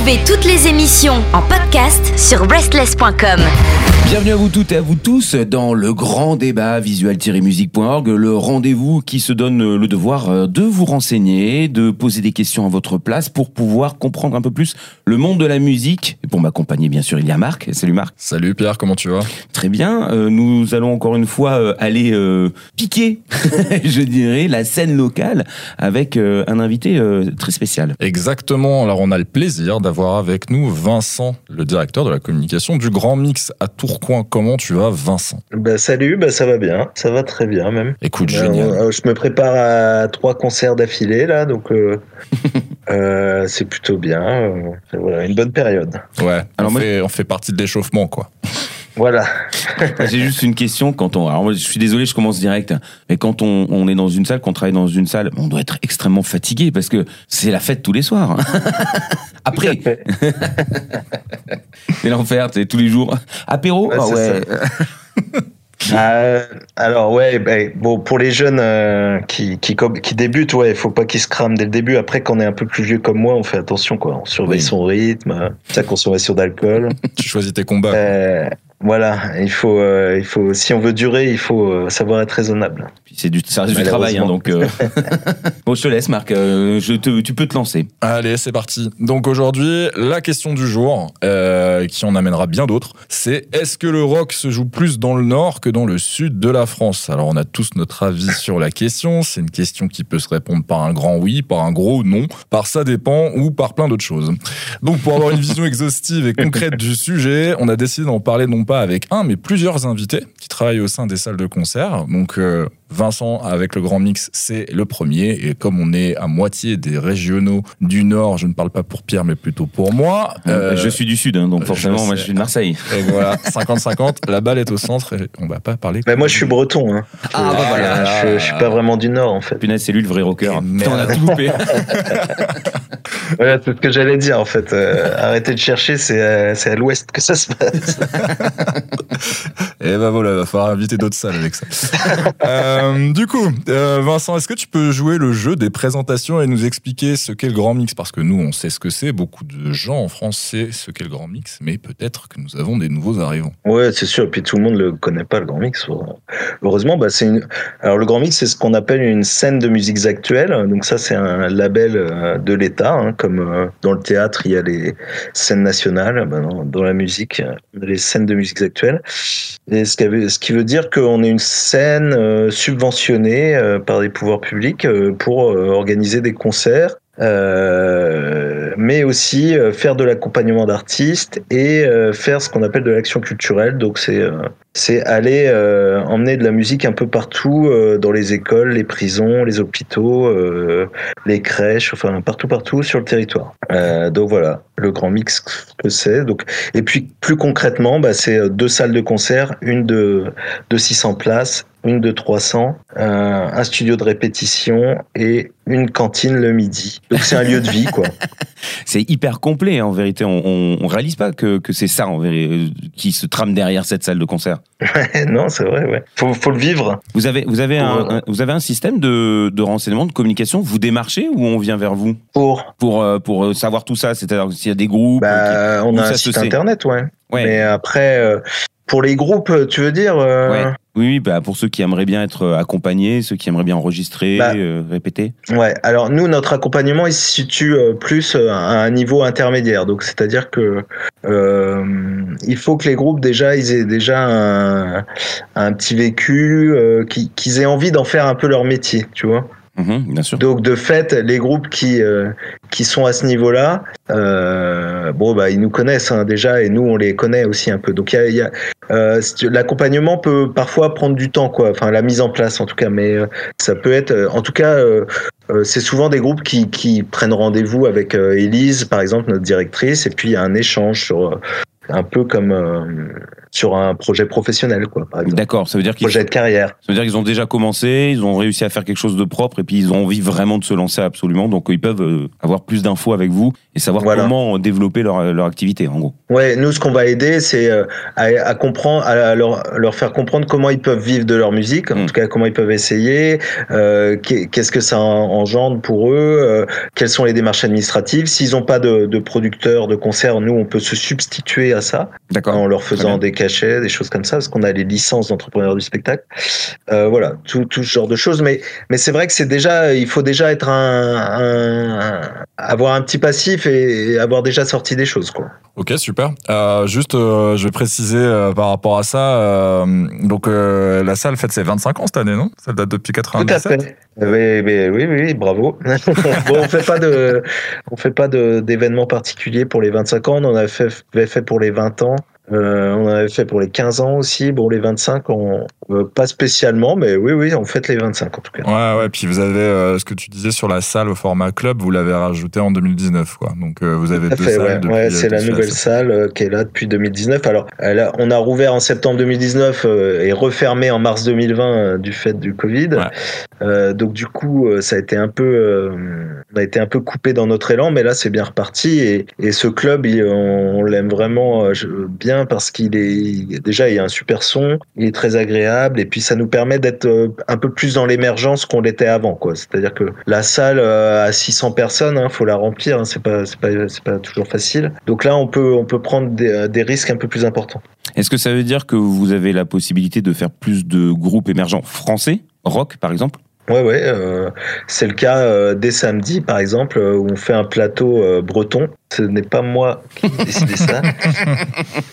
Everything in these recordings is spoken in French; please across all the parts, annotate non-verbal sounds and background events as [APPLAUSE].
Retrouvez toutes les émissions en podcast sur breastless.com. Bienvenue à vous toutes et à vous tous dans le grand débat visual-musique.org, le rendez-vous qui se donne le devoir euh, de vous renseigner, de poser des questions à votre place pour pouvoir comprendre un peu plus le monde de la musique. Et pour m'accompagner, bien sûr, il y a Marc. Salut Marc. Salut Pierre, comment tu vas? Très bien. Euh, nous allons encore une fois euh, aller piquer, [LAUGHS] je dirais, la scène locale avec un invité très spécial. Exactement. Alors on a le plaisir d'avoir avec nous Vincent, le directeur de la communication du Grand Mix à Tours Comment tu vas, Vincent? Bah, Salut, bah, ça va bien. Ça va très bien, même. Écoute, bah, génial. Euh, je me prépare à trois concerts d'affilée, là, donc euh, [LAUGHS] euh, c'est plutôt bien. voilà, une bonne période. Ouais, Alors on, fait, on fait partie de l'échauffement, quoi. Voilà. J'ai juste une question quand on. Alors moi, je suis désolé, je commence direct. Mais quand on, on est dans une salle, quand on travaille dans une salle, on doit être extrêmement fatigué parce que c'est la fête tous les soirs. [LAUGHS] Après. [LAUGHS] c'est l'enfer, c'est tous les jours. Apéro? Ah ouais. Euh, alors ouais, ben, bon pour les jeunes euh, qui, qui qui débutent, ouais, il faut pas qu'ils se crament dès le début. Après, quand on est un peu plus vieux comme moi, on fait attention quoi, on surveille son rythme, sa consommation d'alcool. [LAUGHS] tu choisis tes combats. Euh, voilà, il faut, euh, il faut, si on veut durer, il faut euh, savoir être raisonnable. C'est du, ça reste du travail, hein, donc. Euh... [LAUGHS] bon, je te laisse, Marc. Euh, je te, tu peux te lancer. Allez, c'est parti. Donc aujourd'hui, la question du jour, qui en amènera bien d'autres, c'est est-ce que le rock se joue plus dans le nord que dans le sud de la France? Alors on a tous notre avis sur la question. C'est une question qui peut se répondre par un grand oui, par un gros non, par ça dépend ou par plein d'autres choses. Donc pour avoir une vision [LAUGHS] exhaustive et concrète du sujet, on a décidé d'en parler non pas avec un, mais plusieurs invités travaillent au sein des salles de concert. Donc, euh, Vincent, avec le Grand Mix, c'est le premier. Et comme on est à moitié des régionaux du Nord, je ne parle pas pour Pierre, mais plutôt pour moi. Euh, je suis du Sud, hein, donc forcément, moi, je suis de Marseille. Et voilà, 50-50, la balle est au centre et on va pas parler. moi, je suis breton. Hein. Ah, bah voilà. Je, suis pas vraiment du Nord, en fait. Punaise, c'est lui le vrai rocker. on a tout loupé. [LAUGHS] voilà, c'est ce que j'allais dire, en fait. Euh, arrêtez de chercher, c'est à l'ouest que ça se passe. [LAUGHS] Et ben voilà, il va falloir inviter d'autres salles avec ça. [LAUGHS] euh, du coup, euh, Vincent, est-ce que tu peux jouer le jeu des présentations et nous expliquer ce qu'est le Grand Mix? Parce que nous, on sait ce que c'est. Beaucoup de gens en France savent ce qu'est le Grand Mix, mais peut-être que nous avons des nouveaux arrivants. Ouais, c'est sûr. Et puis tout le monde ne le connaît pas, le Grand Mix. Heureusement, bah, c'est une... Alors le Grand Mix, c'est ce qu'on appelle une scène de musiques actuelles. Donc ça, c'est un label euh, de l'État. Hein, comme dans le théâtre, il y a les scènes nationales. Bah, dans la musique, les scènes de musiques actuelles. Et ce qui veut dire qu'on est une scène euh, subventionnée euh, par les pouvoirs publics euh, pour organiser des concerts mais aussi faire de l'accompagnement d'artistes et faire ce qu'on appelle de l'action culturelle. Donc c'est c'est aller emmener de la musique un peu partout dans les écoles, les prisons, les hôpitaux, les crèches, enfin partout partout sur le territoire. donc voilà, le grand mix que c'est. Donc et puis plus concrètement, bah, c'est deux salles de concert, une de de 600 places une de 300, un studio de répétition et une cantine le midi. Donc c'est un lieu de vie, quoi. [LAUGHS] c'est hyper complet, en vérité. On, on, réalise pas que, que c'est ça, en vérité, qui se trame derrière cette salle de concert. non, c'est vrai, ouais. Faut, faut le vivre. Vous avez, vous avez, un, vous avez un système de, de renseignement, de communication. Vous démarchez ou on vient vers vous? Pour Pour, euh, pour euh, savoir tout ça, c'est-à-dire s'il y a des groupes. Bah, on a un site internet, ouais. ouais. Mais après, euh, pour les groupes, tu veux dire ouais. Oui, bah pour ceux qui aimeraient bien être euh, accompagnés, ceux qui aimeraient bien enregistrer, bah, euh, répéter. Ouais. Alors nous, notre accompagnement, il se situe euh, plus à un niveau intermédiaire. Donc c'est-à-dire que euh, il faut que les groupes déjà, ils aient déjà un, un petit vécu, euh, qu'ils aient envie d'en faire un peu leur métier, tu vois. Mhm. Donc de fait, les groupes qui euh, qui sont à ce niveau-là, euh, bon bah ils nous connaissent hein, déjà et nous on les connaît aussi un peu. Donc euh, l'accompagnement peut parfois prendre du temps quoi, enfin la mise en place en tout cas, mais ça peut être, en tout cas c'est souvent des groupes qui qui prennent rendez-vous avec Elise par exemple notre directrice et puis il y a un échange sur un peu comme euh, sur un projet professionnel, quoi. D'accord, ça veut dire qu'ils Projet de carrière. ça veut dire qu'ils ont déjà commencé, ils ont réussi à faire quelque chose de propre et puis ils ont envie vraiment de se lancer absolument. Donc ils peuvent euh, avoir plus d'infos avec vous et savoir Voilà. comment développer leur, leur activité en gros. Ouais, nous, ce qu'on va aider, c'est euh, à, à comprendre, à leur, leur faire comprendre comment ils peuvent vivre de leur musique, en Mm. tout cas comment ils peuvent essayer, euh, qu'est- qu'est-ce que ça en- engendre pour eux, euh, quelles sont les démarches administratives. S'ils n'ont pas de, de producteur de concert, nous, on peut se substituer à ça D'accord. En leur faisant des cachets, des choses comme ça, parce qu'on a les licences d'entrepreneurs du spectacle. Euh, voilà, tout, tout ce genre de choses. Mais, mais c'est vrai que c'est déjà, il faut déjà être un, un- un- avoir un petit passif et, et avoir déjà sorti des choses, quoi. Ok, super. Euh, juste, euh, je vais préciser euh, par rapport à ça. euh, donc, euh, la salle fête ses 25 ans cette année, non? Ça date depuis Tout à 97 fait. Oui, oui, oui, oui, bravo. [LAUGHS] bon, on fait pas de, on fait pas de d'événements particuliers pour les 25 ans. On en avait fait, avait fait pour les 20 ans. Euh, on en avait fait pour les 15 ans aussi. Bon, les 25, on, euh, pas spécialement, mais oui, oui, on fête les 25 en tout cas. Ouais, ouais. Puis vous avez euh, ce que tu disais sur la salle au format club, vous l'avez rajouté en 2019, quoi. Donc, vous avez Tout deux fait, salles ouais. depuis. Ouais, c'est la nouvelle salle qui est là depuis 2019. Alors, elle a- on a rouvert en septembre 2019 euh, et refermé en mars 2020 euh, du fait du Covid. Ouais. Donc du coup, ça a été un peu, on a été un peu coupé dans notre élan, mais là c'est bien reparti et, et ce club, il- on, on l'aime vraiment je- bien parce qu'il est déjà il y a un super son, il est très agréable et puis ça nous permet d'être euh, un peu plus dans l'émergence qu'on l'était avant. C'est-à-dire que la salle euh, à 600 personnes, hein, faut la remplir, hein, c'est pas, c'est pas, c'est toujours facile. Donc là, on peut, prendre des, des risques un peu plus importants. Est-ce que ça veut dire que vous avez la possibilité de faire plus de groupes émergents français, rock par exemple? Ouais, ouais, euh, c'est le cas euh, dès samedi, par exemple, euh, où on fait un plateau euh, breton. Ce n'est pas moi qui ai décidé ça. [LAUGHS]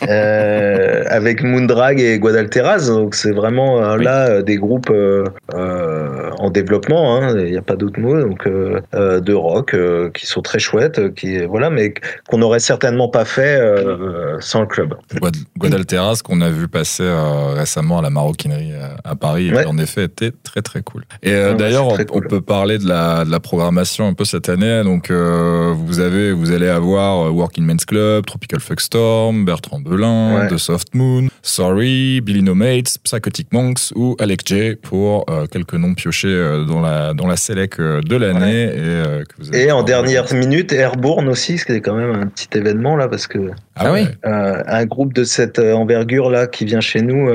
Euh, avec Moondrag et Guadalteras. Donc, c'est vraiment euh, Oui. là euh, des groupes euh, euh, en développement. hein, Il n'y a pas d'autre mot. Donc, euh, euh, de rock euh, qui sont très chouettes, euh, qui, voilà, mais qu'on n'aurait certainement pas fait euh, sans le club. Guad- Guadalteras qu'on a vu passer euh, récemment à la maroquinerie à Paris et Ouais. qui en effet était très très cool. Et euh, d'ailleurs, on, très cool. on peut parler de la, de la programmation un peu cette année. Donc euh, vous avez vous allez avoir euh, Working Men's Club, Tropical Fuck Storm, Bertrand Belin, Ouais. The Soft Moon, Sorry, Billy No Mates, Psychotic Monks ou Alec J pour euh, quelques noms piochés dans la dans la sélec de l'année et en dernière minute, Airborne aussi, ce qui est quand même un petit événement là, parce que Ah oui. un groupe de cette envergure là qui vient chez nous.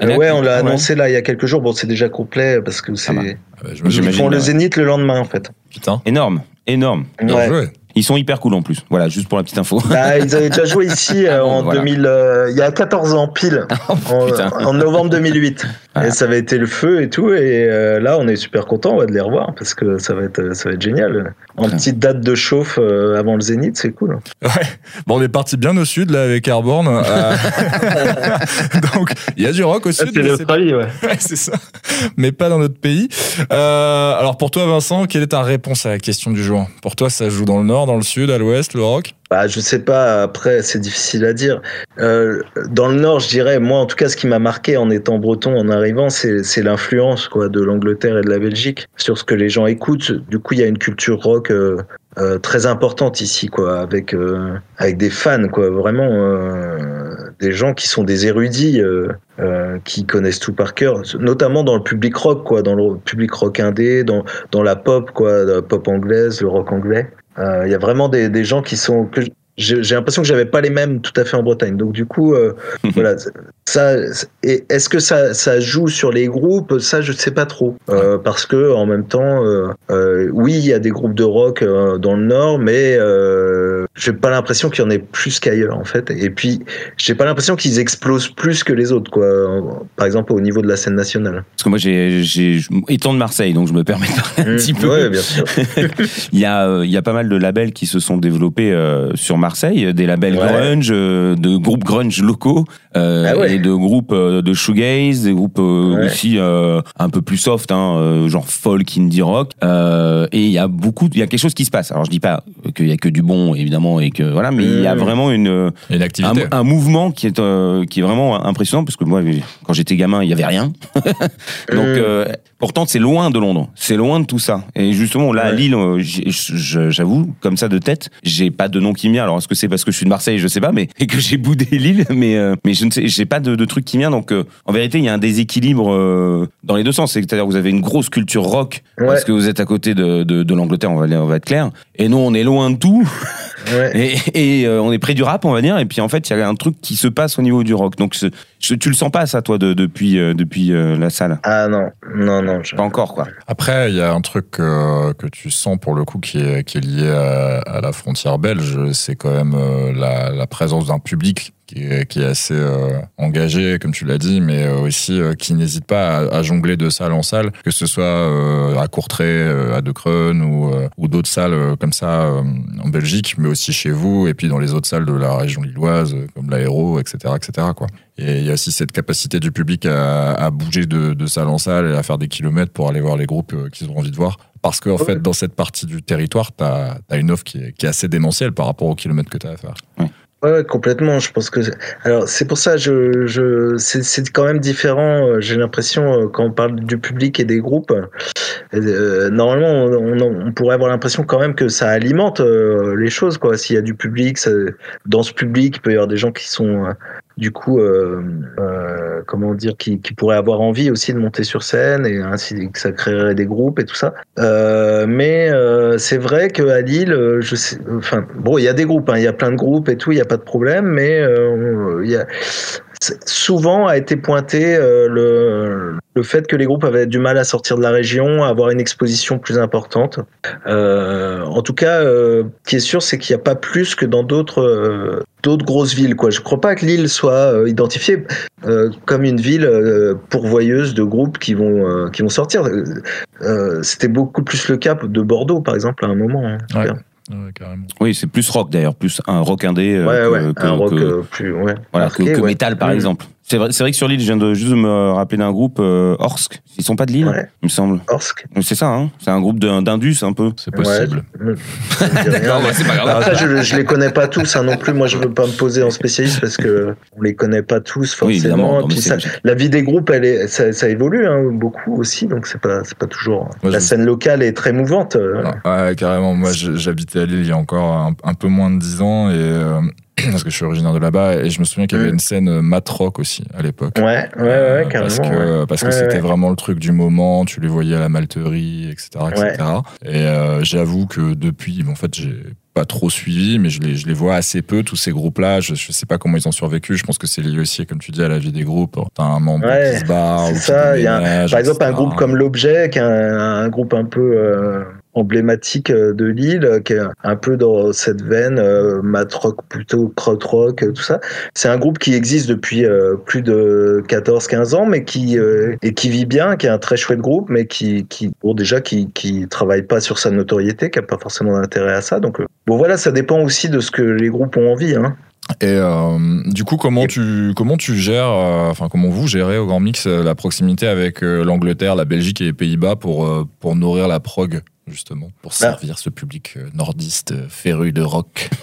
Euh, Ah, d'accord. ouais, on l'a Ah ouais. annoncé là il y a quelques jours. Bon, c'est déjà complet parce que c'est. bah. Ah bah, je me Ils font le. Zénith le lendemain en fait. putain, Énorme, énorme. bien Ouais. Ils sont hyper cool en plus. Voilà, juste pour la petite info. Bah, ils avaient déjà joué ici [LAUGHS] euh, Ah en voilà. 2000, euh, il y a 14 ans pile, [LAUGHS] en, putain. en novembre 2008. [LAUGHS] Voilà. Et ça avait été le feu et tout. Et euh, là, on est super content de les revoir parce que ça va être, ça va être génial. En Ouais. petite date de chauffe euh, avant le Zénith, c'est cool. Bon, on est parti bien au sud là avec Airborne. Euh, Donc, il y a du rock au sud. mais c'est pas- ouais. Ouais, c'est ça. Mais pas dans notre pays. Euh, alors pour toi, Vincent, quelle est ta réponse à la question du jour? Pour toi, ça joue dans le nord, dans le sud, à l'ouest, le rock Bah, je sais pas, après, c'est difficile à dire. Euh, dans le Nord, je dirais, moi, en tout cas, ce qui m'a marqué en étant breton, en arrivant, c'est l'influence quoi de l'Angleterre et de la Belgique sur ce que les gens écoutent. Du coup, il y a une culture rock euh, euh, très importante ici, quoi, avec, des fans, quoi, vraiment, des gens qui sont des érudits, qui connaissent tout par cœur, notamment dans le public rock, quoi, dans le public rock indé, dans, dans la pop, quoi, la pop anglaise, le rock anglais. Euh, Il y a vraiment des, gens qui sont que j'ai l'impression que j'avais pas les mêmes tout à fait en Bretagne. Donc du coup, euh, [LAUGHS] voilà, ça. Est-ce que ça, ça joue sur les groupes? Ça, je sais pas trop, euh, parce que en même temps, euh, oui, il y a des groupes de rock dans le Nord, mais j'ai pas l'impression qu'il y en ait plus qu'ailleurs en fait. Et puis, j'ai pas l'impression qu'ils explosent plus que les autres, quoi. Par exemple, au niveau de la scène nationale. Parce que moi, j'ai, j'ai, étant de Marseille, donc je me permets de parler un petit peu. Ouais, bien sûr. [LAUGHS] il y a, il y a pas mal de labels qui se sont développés sur Marseille, des labels Ouais. grunge, euh, de groupes grunge locaux, euh, Ah ouais. et de groupes euh, de shoegaze, des groupes euh, Ouais. aussi euh, un peu plus soft, hein, euh, genre folk, indie rock. Euh, et il y a beaucoup, il y a quelque chose qui se passe. Alors je dis pas qu'il y a que du bon, évidemment, et que voilà, mais il y a vraiment une une un, activité. un mouvement qui est euh, qui est vraiment impressionnant parce que moi quand j'étais gamin il y avait rien [LAUGHS] donc pourtant c'est loin de Londres c'est loin de tout ça et justement là à. Lille j'avoue comme ça de tête j'ai pas de nom qui me vient alors est-ce que c'est parce que je suis de Marseille je sais pas mais et que j'ai boudé [LAUGHS] Lille mais euh, mais je ne sais j'ai pas de, de truc qui vient donc euh, en vérité il y a un déséquilibre euh, dans les deux sens c'est-à-dire que vous avez une grosse culture rock Ouais. parce que vous êtes à côté de, de, de l'Angleterre on va aller- on va être clair et nous on est loin de tout Ouais. [LAUGHS] et, et, on est près du rap, on va dire. Et puis en fait, il y a un truc qui se passe au niveau du rock. Donc je- tu le sens pas ça, toi, de- depuis euh, depuis euh, la salle? Ah non, non, non. je- Pas encore, quoi. Après, il y a un truc euh, que tu sens pour le coup qui est, qui est lié à, à la frontière belge, c'est quand même euh, la, la présence d'un public qui est, qui est assez euh, engagé, comme tu l'as dit, mais euh, aussi euh, qui n'hésite pas à, à jongler de salle en salle, que ce soit à Courtrai, à De Creun ou, ou d'autres salles comme ça en Belgique, mais aussi chez vous et puis dans les autres salles de la région lilloise, comme l'Aéro, etc., etc. Quoi. Et il y a aussi cette capacité du public à, à bouger de, de salle en salle et à faire des kilomètres pour aller voir les groupes qu'ils ont envie de voir. Parce qu'en Ouais. fait, dans cette partie du territoire, tu as, une offre qui est, qui est assez démentielle par rapport aux kilomètres que tu as à faire. Ouais, complètement. Je pense que alors c'est pour ça je je c'est c'est quand même différent. euh, J'ai l'impression euh, quand on parle du public et des groupes, euh, normalement on, pourrait avoir l'impression quand même que ça alimente euh, les choses quoi. S'il y a du public, dans ce public il peut y avoir des gens qui sont euh, du coup comment dire qui, pourraient avoir envie aussi de monter sur scène et ainsi que ça créerait des groupes et tout ça. Mais c'est vrai qu'à Lille, enfin bon, il y a des groupes, hein, il y a plein de groupes et tout, il n'y a pas de problème, mais il y a souvent a été pointé euh, le, le fait que les groupes avaient du mal à sortir de la région, à avoir une exposition plus importante. Euh, en tout cas, euh, ce qui est sûr, c'est qu'il n'y a pas plus que dans d'autres euh, d'autres grosses villes. Quoi. Je ne crois pas que Lille soit euh, identifiée euh, comme une ville euh, pourvoyeuse de groupes qui vont euh, qui vont sortir. C'était beaucoup plus le cas de Bordeaux, par exemple, à un moment. hein. Ouais. carrément. Oui, c'est plus rock d'ailleurs, plus un rock indé euh, Ouais, que, ouais, que- un rock que- euh, plus, ouais. voilà, que, marqué, que ouais. métal par Mm. exemple. C'est vrai, c'est vrai que sur l'île, je viens de juste de me rappeler d'un groupe euh, Orsk. Ils sont pas de Lille, Ouais. il me semble. Orsk. C'est ça, hein C'est un groupe d'un- d'Indus un peu. C'est possible. Ouais, ça me dit rien. D'accord, bah, c'est pas grave. Après, je, je les connais pas tous hein, non plus. Moi, je veux pas me poser en spécialiste parce que on les connaît pas tous Oui, évidemment. forcément. non, mais Puis c'est ça- la vie des groupes, elle est, ça, ça évolue hein, beaucoup aussi, donc c'est pas, c'est pas toujours. Moi, la je- scène locale est très mouvante. euh. Ouais, carrément. Moi, je- j'habitais à Lille il y a encore un, un peu moins de 10 ans et euh, [CLEARS THROAT] parce que je suis originaire de là-bas et je me souviens qu'il y avait Mm. une scène euh, mat rock aussi à l'époque. Ouais, ouais, ouais, Euh, carrément. Parce que, ouais. parce que Ouais, c'était ouais. vraiment le truc du moment, tu les voyais à la malterie, etc. etc. Et euh, j'avoue que depuis, bon, en fait, j'ai pas trop suivi, mais je les, je les vois assez peu, tous ces groupes-là. Je, je sais pas comment ils ont survécu. Je pense que c'est lié aussi, comme tu dis, à la vie des groupes. T'as un membre qui se barre. ou qui ça, y a un- Par exemple, un groupe comme l'Objet, qui est un, un groupe un peu euh, emblématique euh, de Lille, euh, qui est un peu dans cette veine euh, mat rock, plutôt krautrock, euh, tout ça. C'est un groupe qui existe depuis plus de 14-15 ans, mais qui et qui vit bien, qui est un très chouette groupe, mais qui, qui bon déjà qui travaille pas sur sa notoriété, qui a pas forcément d'intérêt à ça. Donc bon voilà, ça dépend aussi de ce que les groupes ont envie. Hein. Et du coup, comment tu comment tu gères, enfin comment vous gérez au Grand Mix la proximité avec l'Angleterre, la Belgique et les Pays-Bas pour pour nourrir la prog? Justement, pour servir ce public euh, nordiste euh, féru de rock. [LAUGHS]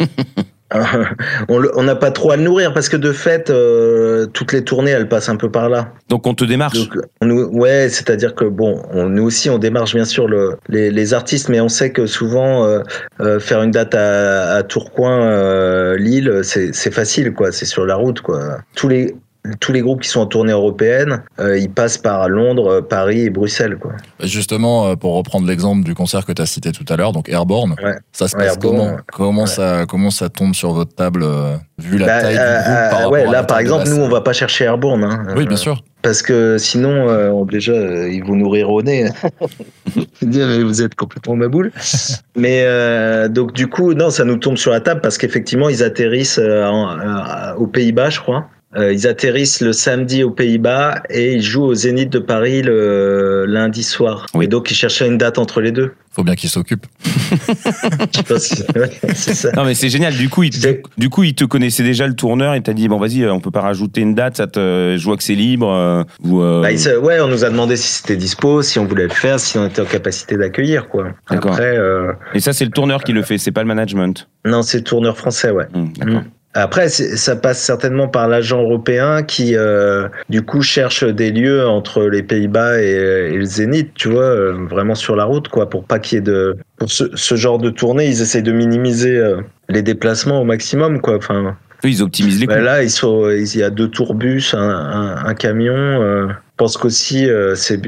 on le- on n'a pas trop à le nourrir parce que de fait, euh, toutes les tournées, elles passent un peu par là. Donc on te démarche. Donc, on nous- ouais, c'est-à-dire que bon, on, nous aussi, on démarche bien sûr le, les, les artistes, mais on sait que souvent euh, euh, faire une date à, à Tourcoing, euh, Lille, c'est c'est facile, quoi. C'est sur la route, quoi. Tous les tous les groupes qui sont en tournée européenne, euh, ils passent par Londres, Paris et Bruxelles, quoi. Justement, euh, pour reprendre l'exemple du concert que tu as cité tout à l'heure, donc Airborne, Ouais. ça se passe Airborne, comment ouais. Comment Ouais. ça comment ça tombe sur votre table euh, vu la Bah, taille euh, du groupe par à là, la par exemple, nous, on va pas chercher Airborne. Hein. Oui, Euh, bien sûr. Parce que sinon, euh, on- déjà, euh, ils vont nous rire au nez. [LAUGHS] Dire, mais vous êtes complètement ma boule. [LAUGHS] Mais euh, donc, du coup, non, ça nous tombe sur la table parce qu'effectivement, ils atterrissent euh, en- euh, aux Pays-Bas, je crois. Euh, ils atterrissent le samedi aux Pays-Bas et ils jouent au Zénith de Paris le lundi soir. Oui. Et donc ils cherchaient une date entre les deux. Faut bien qu'il s'occupe. [LAUGHS] Je pense que- ouais, c'est ça. Non mais c'est génial. Du coup, il, C'est- du, coup, il te connaissait déjà le tourneur et t'a dit bon vas-y, euh, on peut pas rajouter une date. Ça te, je vois que c'est libre. euh, ou euh, Bah, se- ouais, on nous a demandé si c'était dispo, si on voulait le faire, si on était en capacité d'accueillir, quoi. D'accord. Après, euh, Et ça, c'est le tourneur qui le fait. C'est pas le management. non, c'est le tourneur français, ouais. Hum, D'accord. Mm. Après, ça passe certainement par l'agent européen qui, euh, du coup, cherche des lieux entre les Pays-Bas et, et le Zénith, tu vois, euh, vraiment sur la route, quoi, pour pas qu'il y ait de. Pour ce, ce genre de tournée, ils essayent de minimiser euh, les déplacements au maximum, quoi. Enfin, Eux, ils optimisent les coûts. bah là, ils sont, il y a deux tourbus, un, un, un camion. euh, je pense qu'aussi, euh, c'est,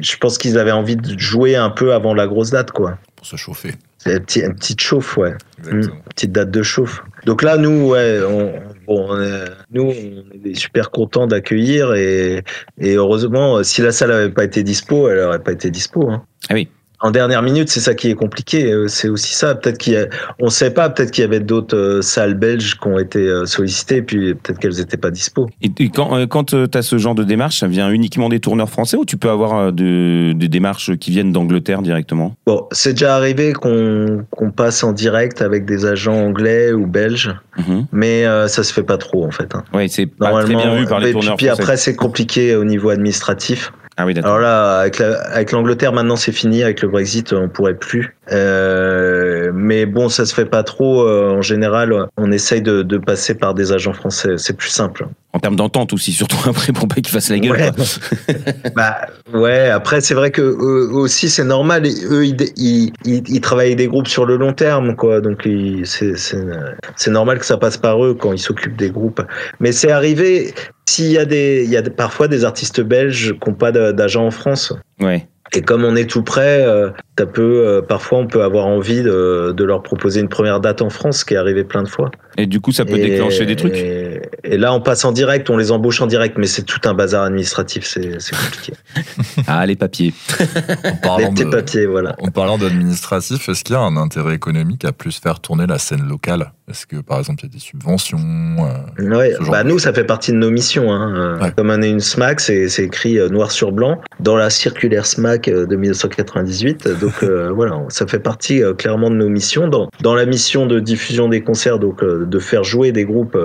je pense qu'ils avaient envie de jouer un peu avant la grosse date, quoi. Pour se chauffer. Une petite, une petite chauffe, ouais Exactement. petite date de chauffe. Donc là, nous, ouais, on, bon, on est, nous, on est super contents d'accueillir et, et heureusement, si la salle n'avait pas été dispo, elle n'aurait pas été dispo. Hein. Ah oui. En dernière minute, c'est ça qui est compliqué. euh, C'est aussi ça. Peut-être qu'il a, on sait pas. Peut-être qu'il y avait d'autres euh, salles belges qui ont été euh, sollicitées, et puis peut-être qu'elles n'étaient pas dispo. Et, et quand, euh, quand tu as ce genre de démarche, ça vient uniquement des tourneurs français ou tu peux avoir de- des démarches qui viennent d'Angleterre directement? Bon, c'est déjà arrivé qu'on passe en direct avec des agents anglais ou belges, Mhm. mais ça se fait pas trop en fait. hein. Ouais, c'est pas très bien vu par les puis- tourneurs puis français. après, c'est compliqué au niveau administratif. Ah. Alors là, avec la- avec l'Angleterre, maintenant c'est fini. Avec le Brexit, on pourrait plus. Euh, mais bon, ça se fait pas trop. euh, en général, on essaye de, de passer par des agents français. C'est plus simple. En termes d'entente aussi, surtout [LAUGHS] après pour pas qu'ils fassent la gueule. Ouais. [LAUGHS] Bah ouais. Après, c'est vrai que eux aussi, c'est normal. Eux, ils, ils, ils, ils travaillent des groupes sur le long terme, quoi. Donc c'est normal que ça passe par eux quand ils s'occupent des groupes. Mais c'est arrivé. S'il y a des, il y a parfois des artistes belges qui n'ont pas d'agent en France. Ouais. Et comme on est tout près, euh, ça peut, euh, parfois on peut avoir envie de, de leur proposer une première date en France, ce qui est arrivé plein de fois. Et du coup, ça peut Et- déclencher des trucs? Et, et là, on passe en direct, on les embauche en direct, mais c'est tout un bazar administratif, c'est compliqué. [LAUGHS] Ah, les papiers. En Les parlant de- papiers, voilà. En parlant d'administratif, est-ce qu'il y a un intérêt économique à plus faire tourner la scène locale? Est-ce que, par exemple, il y a des subventions euh, Ouais, bah nous, ça fait partie de nos missions. Hein. Euh, Ouais. Comme on est une SMAC, c'est écrit euh, noir sur blanc dans la circulaire SMAC euh, de 1998. Donc euh, [LAUGHS] voilà, ça fait partie euh, clairement de nos missions. Dans, dans la mission de diffusion des concerts, donc de faire jouer des groupes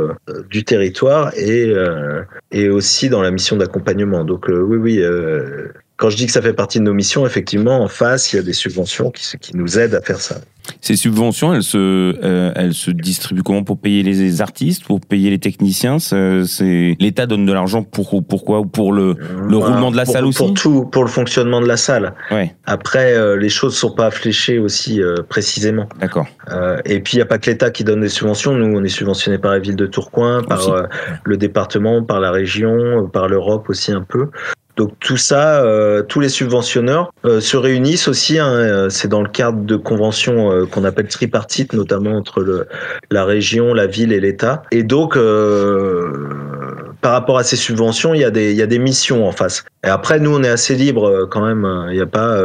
du territoire et, euh, et aussi dans la mission d'accompagnement. Donc euh, oui, oui. Quand je dis que ça fait partie de nos missions, effectivement, en face, il y a des subventions qui, qui nous aident à faire ça. Ces subventions, elles se, euh, elles se distribuent comment pour payer les artistes, pour payer les techniciens C'est l'État donne de l'argent pour pourquoi Pour le le roulement de la pour, salle aussi? Pour tout, pour le fonctionnement de la salle. Ouais, Après, euh, les choses sont pas fléchées aussi euh, précisément. d'accord. Et puis, il n'y a pas que l'État qui donne des subventions. Nous, on est subventionné par la ville de Tourcoing, par le département, par la région, par l'Europe aussi un peu. Donc tout ça, euh, tous les subventionneurs euh, se réunissent aussi. hein, euh, c'est dans le cadre de conventions euh, qu'on appelle tripartites, notamment entre le, la région, la ville et l'État. Et donc, euh, par rapport à ces subventions, il y a des, y a des missions en face. Et après, nous, on est assez libre euh, quand même. Il n'y a pas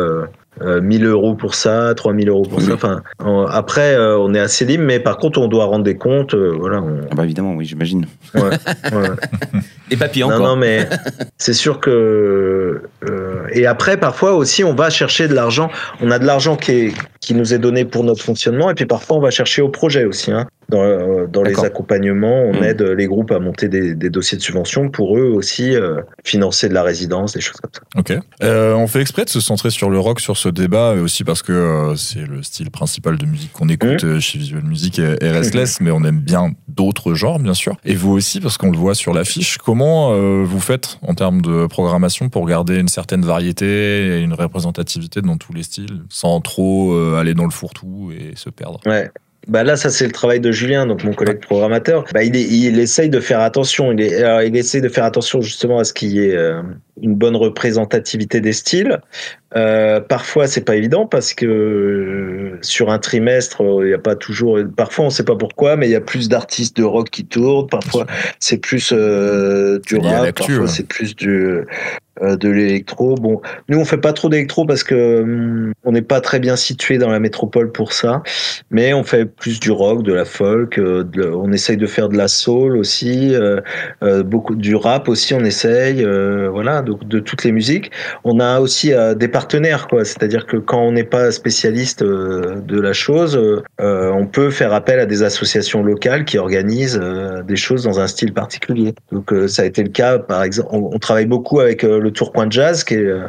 euh, euh, 1000 euros pour ça, 3000 euros pour Oui. ça. Enfin, après, euh, on est assez libre, mais par contre, on doit rendre des comptes. euh, voilà. on- Ah bah évidemment, oui, j'imagine. ouais, ouais. [LAUGHS] Les papiers Non, encore. non, mais c'est sûr que. euh, et après, parfois aussi, on va chercher de l'argent. On a de l'argent qui, est, qui nous est donné pour notre fonctionnement, et puis parfois, on va chercher au projet aussi. Hein. Dans, euh, dans les accompagnements, on Mm. aide les groupes à monter des, des dossiers de subvention pour eux aussi euh, financer de la résidence, des choses comme ça. Ok. Euh, on fait exprès de se centrer sur le rock sur ce débat, aussi parce que euh, c'est le style principal de musique qu'on écoute euh, chez Visual Music et, et Restless, mais on aime bien d'autres genres, bien sûr. Et vous aussi, parce qu'on le voit sur l'affiche. Comment vous faites en termes de programmation pour garder une certaine variété et une représentativité dans tous les styles, sans trop aller dans le fourre-tout et se perdre? Ouais. Bah là, ça c'est le travail de Julien, donc mon collègue programmateur. Bah, il, est, il essaye de faire attention. Il, est, alors, il essaye de faire attention justement à ce qu'il y ait euh, une bonne représentativité des styles. Euh, parfois, c'est pas évident parce que euh, sur un trimestre, il y a pas toujours. Parfois, on sait pas pourquoi, mais il y a plus d'artistes de rock qui tournent. Parfois, c'est plus euh, du C'est lié à rap. Parfois, ouais. c'est plus du. Euh, de l'électro. Bon, nous on fait pas trop d'électro parce que hum, on n'est pas très bien situé dans la métropole pour ça, mais on fait plus du rock, de la folk. euh, de- on essaye de faire de la soul aussi, euh, beaucoup du rap aussi. On essaye, voilà, donc de toutes les musiques. On a aussi des partenaires, quoi. C'est-à-dire que quand on n'est pas spécialiste de la chose, on peut faire appel à des associations locales qui organisent des choses dans un style particulier. Donc ça a été le cas, par exemple, on, on travaille beaucoup avec le Tourcoing Jazz, qui, est, euh,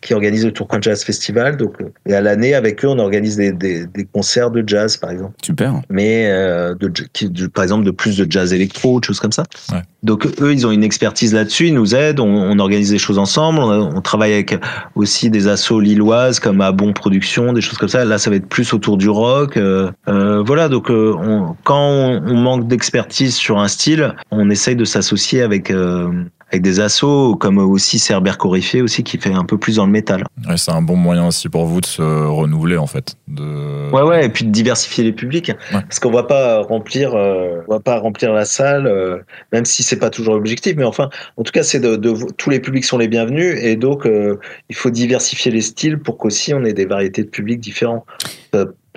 qui organise le Tourcoing Jazz Festival. Donc, euh, et à l'année, avec eux, on organise des, des, des concerts de jazz, par exemple Super. mais euh, de, qui- de- par exemple de plus de jazz électro de choses comme ça. Ouais. Donc eux, ils ont une expertise là-dessus, ils nous aident, on, on organise des choses ensemble, on, on travaille avec aussi des assos lilloises comme à Bon Production, des choses comme ça. Là, ça va être plus autour du rock. euh, euh, voilà, donc on- quand on, manque d'expertise sur un style, on essaye de s'associer avec avec des assos comme aussi Cerber Coryphée aussi qui fait un peu plus dans le métal. Ouais, c'est un bon moyen aussi pour vous de se renouveler en fait. De... Ouais, ouais, et puis de diversifier les publics, Ouais. parce qu'on va pas remplir, euh, on va pas remplir la salle, euh, même si c'est pas toujours l'objectif, mais enfin, en tout cas, c'est de, de tous les publics sont les bienvenus, et donc euh, il faut diversifier les styles pour qu'aussi on ait des variétés de publics différents.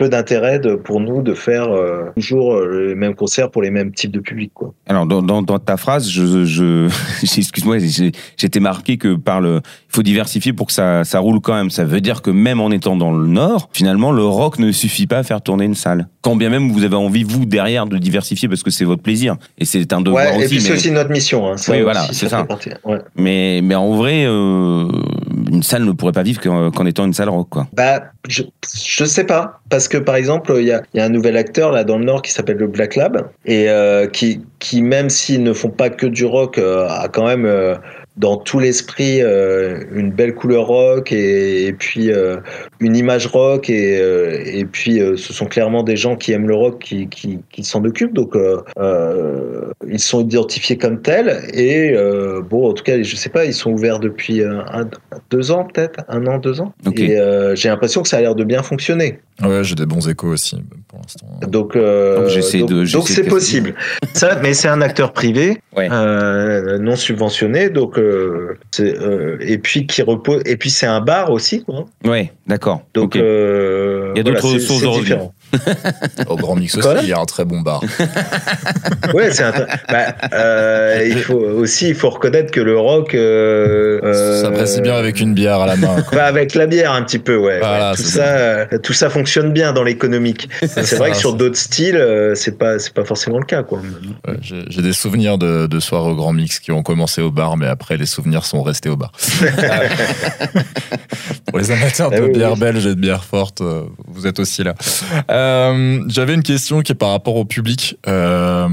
Peu d'intérêt pour nous de faire euh, toujours euh, les mêmes concerts pour les mêmes types de publics, quoi. Alors dans, dans, dans ta phrase, je, je [LAUGHS] excuse-moi, j'ai- j'étais marqué que par le, il faut diversifier pour que ça, ça roule quand même. Ça veut dire que même en étant dans le Nord, finalement, le rock ne suffit pas à faire tourner une salle. Quand bien même vous avez envie vous derrière de diversifier parce que c'est votre plaisir et c'est un devoir Ouais, et aussi. puis c'est mais- aussi notre mission. Hein, ça Oui, aussi, voilà, c'est ça. fait partie. Ouais. Mais, mais en vrai, euh, une salle ne pourrait pas vivre qu'en étant une salle rock, quoi. Bah, je, je sais pas. Parce que par exemple, il y a, il y a un nouvel acteur là dans le Nord qui s'appelle le Black Lab et euh, qui, qui, même s'ils ne font pas que du rock, euh, a quand même euh, dans tout l'esprit euh, une belle couleur rock et, et puis euh, une image rock et, euh, et puis ce sont clairement des gens qui aiment le rock qui, qui, qui s'en occupent. Donc ils sont identifiés comme tels et bon, en tout cas, je sais pas, ils sont ouverts depuis un, deux ans peut-être, un an, deux ans. Et j'ai l'impression que ça a l'air de bien fonctionner. Ouais, j'ai des bons échos aussi pour l'instant. Donc, Donc, c'est possible. [LAUGHS] Ça, mais c'est un acteur privé, Ouais. non subventionné, donc euh, euh, et puis qui repose. Et puis c'est un bar aussi, quoi. Ouais, d'accord. Donc Ok. euh, Il y a d'autres sources de revenus. [LAUGHS] Au Grand Mix aussi, il y a un très bon bar. [LAUGHS] Ouais, c'est un- bah, euh, il faut aussi, il faut reconnaître que le rock. Euh, euh, Ça passe bien avec une bière à la main. quoi. Bah, avec la bière un petit peu, ouais. Voilà, ouais. Tout ça, euh, tout ça fonctionne bien dans l'économique. C'est vrai que sur d'autres styles, c'est pas, c'est pas forcément le cas, quoi. Ouais, J'ai des souvenirs de, de soirées au Grand Mix qui ont commencé au bar, mais après les souvenirs sont restés au bar. [LAUGHS] Pour les amateurs de Ah oui, bière oui. belge et de bière forte, vous êtes aussi là. Euh, J'avais une question qui est par rapport au public, euh,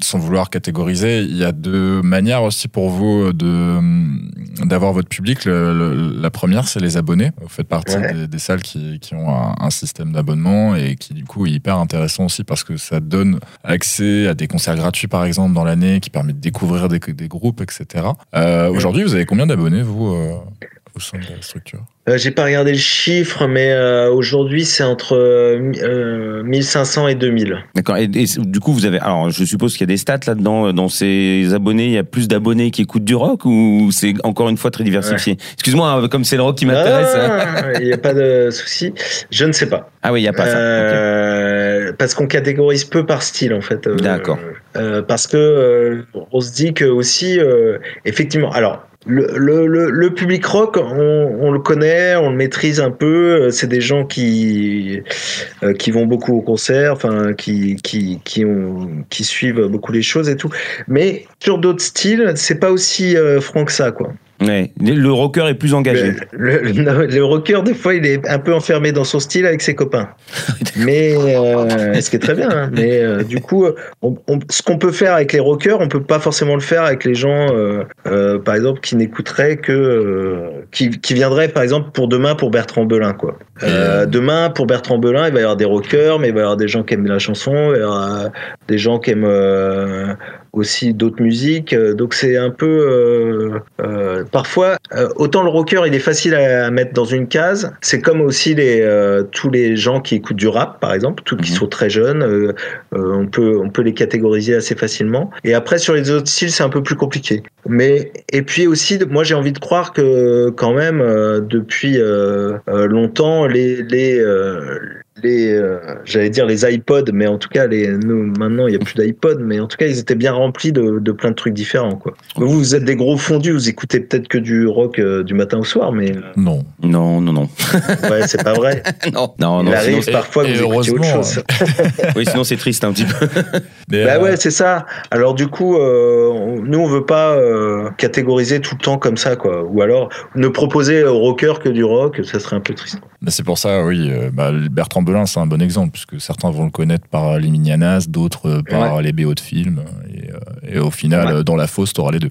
sans vouloir catégoriser. Il y a deux manières aussi pour vous de d'avoir votre public. Le- le- la première, c'est les abonnés. Vous faites partie Ouais. des, des salles qui, qui ont un, un système d'abonnement et qui du coup est hyper intéressant aussi parce que ça donne accès à des concerts gratuits par exemple dans l'année, qui permet de découvrir des, des groupes, etc. Euh, Aujourd'hui, vous avez combien d'abonnés vous euh, au sein de la structure Euh, J'ai pas regardé le chiffre, mais euh, aujourd'hui c'est entre euh, euh, 1500 et 2000. D'accord. Et, et du coup, vous avez. Alors, je suppose qu'il y a des stats là-dedans. Dans ces abonnés, il y a plus d'abonnés qui écoutent du rock ou c'est encore une fois très diversifié Excuse-moi, hein, comme c'est le rock qui m'intéresse. hein. Ah, Il n'y a pas de souci. Je ne sais pas. Ah oui, il y a pas ça. Ok. Euh, Parce qu'on catégorise peu par style en fait. Euh, D'accord. euh, parce que euh, on se dit que aussi, euh, effectivement. Alors. Le, le, le, public rock, on, on le connaît, on le maîtrise un peu. C'est des gens qui euh, qui vont beaucoup au concert, enfin qui qui qui ont qui suivent beaucoup les choses et tout. Mais sur d'autres styles, c'est pas aussi euh, franc que ça, quoi. Ouais. Le rocker est plus engagé. Le, le, le rocker, des fois, il est un peu enfermé dans son style avec ses copains. [LAUGHS] Mais euh, ce qui est très bien. hein. Mais euh, du coup, on, on- ce qu'on peut faire avec les rockers, on peut pas forcément le faire avec les gens, euh, euh, par exemple, qui n'écouteraient que, euh, qui, qui viendraient, par exemple, pour demain pour Bertrand Belin, quoi. Euh, demain, pour Bertrand Belin, il va y avoir des rockers, mais il va y avoir des gens qui aiment la chanson, il va y avoir euh, des gens qui aiment euh, aussi d'autres musiques. Euh, Donc c'est un peu, euh, euh, parfois, euh, autant le rocker, il est facile à mettre dans une case. C'est comme aussi les euh, tous les gens qui écoutent du rap, par exemple, tous qui Mhm. sont très jeunes. euh, euh, on peut on peut les catégoriser assez facilement. Et après sur les autres styles, c'est un peu plus compliqué. Mais et puis aussi, moi j'ai envie de croire que quand même euh, depuis longtemps les les euh, les euh, j'allais dire les iPods mais en tout cas les nous maintenant il y a plus d'iPod mais en tout cas ils étaient bien remplis de, de plein de trucs différents quoi vous vous êtes des gros fondus vous écoutez peut-être que du rock euh, du matin au soir mais euh, Non. Non, non, non. ouais c'est pas vrai [LAUGHS] non, non, il non. arrive Sinon, parfois que vous autre chose [LAUGHS] oui, sinon c'est triste un petit peu. Mais, bah euh, ouais c'est ça alors du coup euh, on- nous on veut pas euh, catégoriser tout le temps comme ça quoi ou alors ne proposer au rocker que du rock ça serait un peu triste Mais c'est pour ça, oui, euh, bah, Bertrand Belin, c'est un bon exemple, puisque certains vont le connaître par les Minianas, d'autres euh, par les BO de films, et, euh, et au final, Ouais. euh, dans la fosse, t'auras les deux.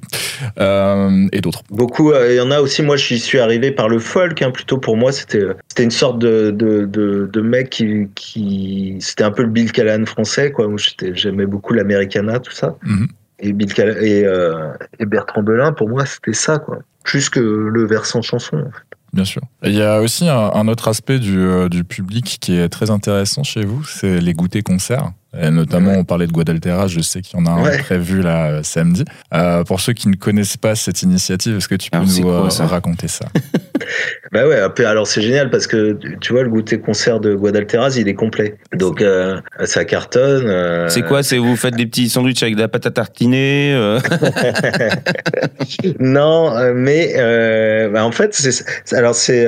Euh, et d'autres. Beaucoup, euh, il y en a aussi. Moi, je suis arrivé par le folk. Hein, plutôt pour moi, c'était une sorte de de, de, de mec qui qui c'était un peu le Bill Callahan français, quoi. J'aimais beaucoup l'Americana, tout ça. Mhm. Et Bill Callahan, et, euh, et Bertrand Belin, pour moi, c'était ça, quoi. Plus que le versant chanson. en fait. Bien sûr. Et Il y a aussi un, autre aspect du, euh, du public qui est très intéressant chez vous, c'est les goûters concerts. Et notamment, Ouais. on parlait de Guadaltera, je sais qu'il y en a un Ouais. prévu là euh, samedi. Euh, pour ceux qui ne connaissent pas cette initiative, est-ce que tu peux Alors, c'est nous quoi, euh, ça raconter ça? [LAUGHS] [LAUGHS] Bah ouais. Alors c'est génial parce que tu vois le goûter concert de Guadalteras, il est complet. Donc euh, ça cartonne. euh, C'est quoi C'est vous faites des petits sandwichs avec de la pâte à tartiner euh, [LAUGHS] non, mais euh, bah, en fait, c'est alors c'est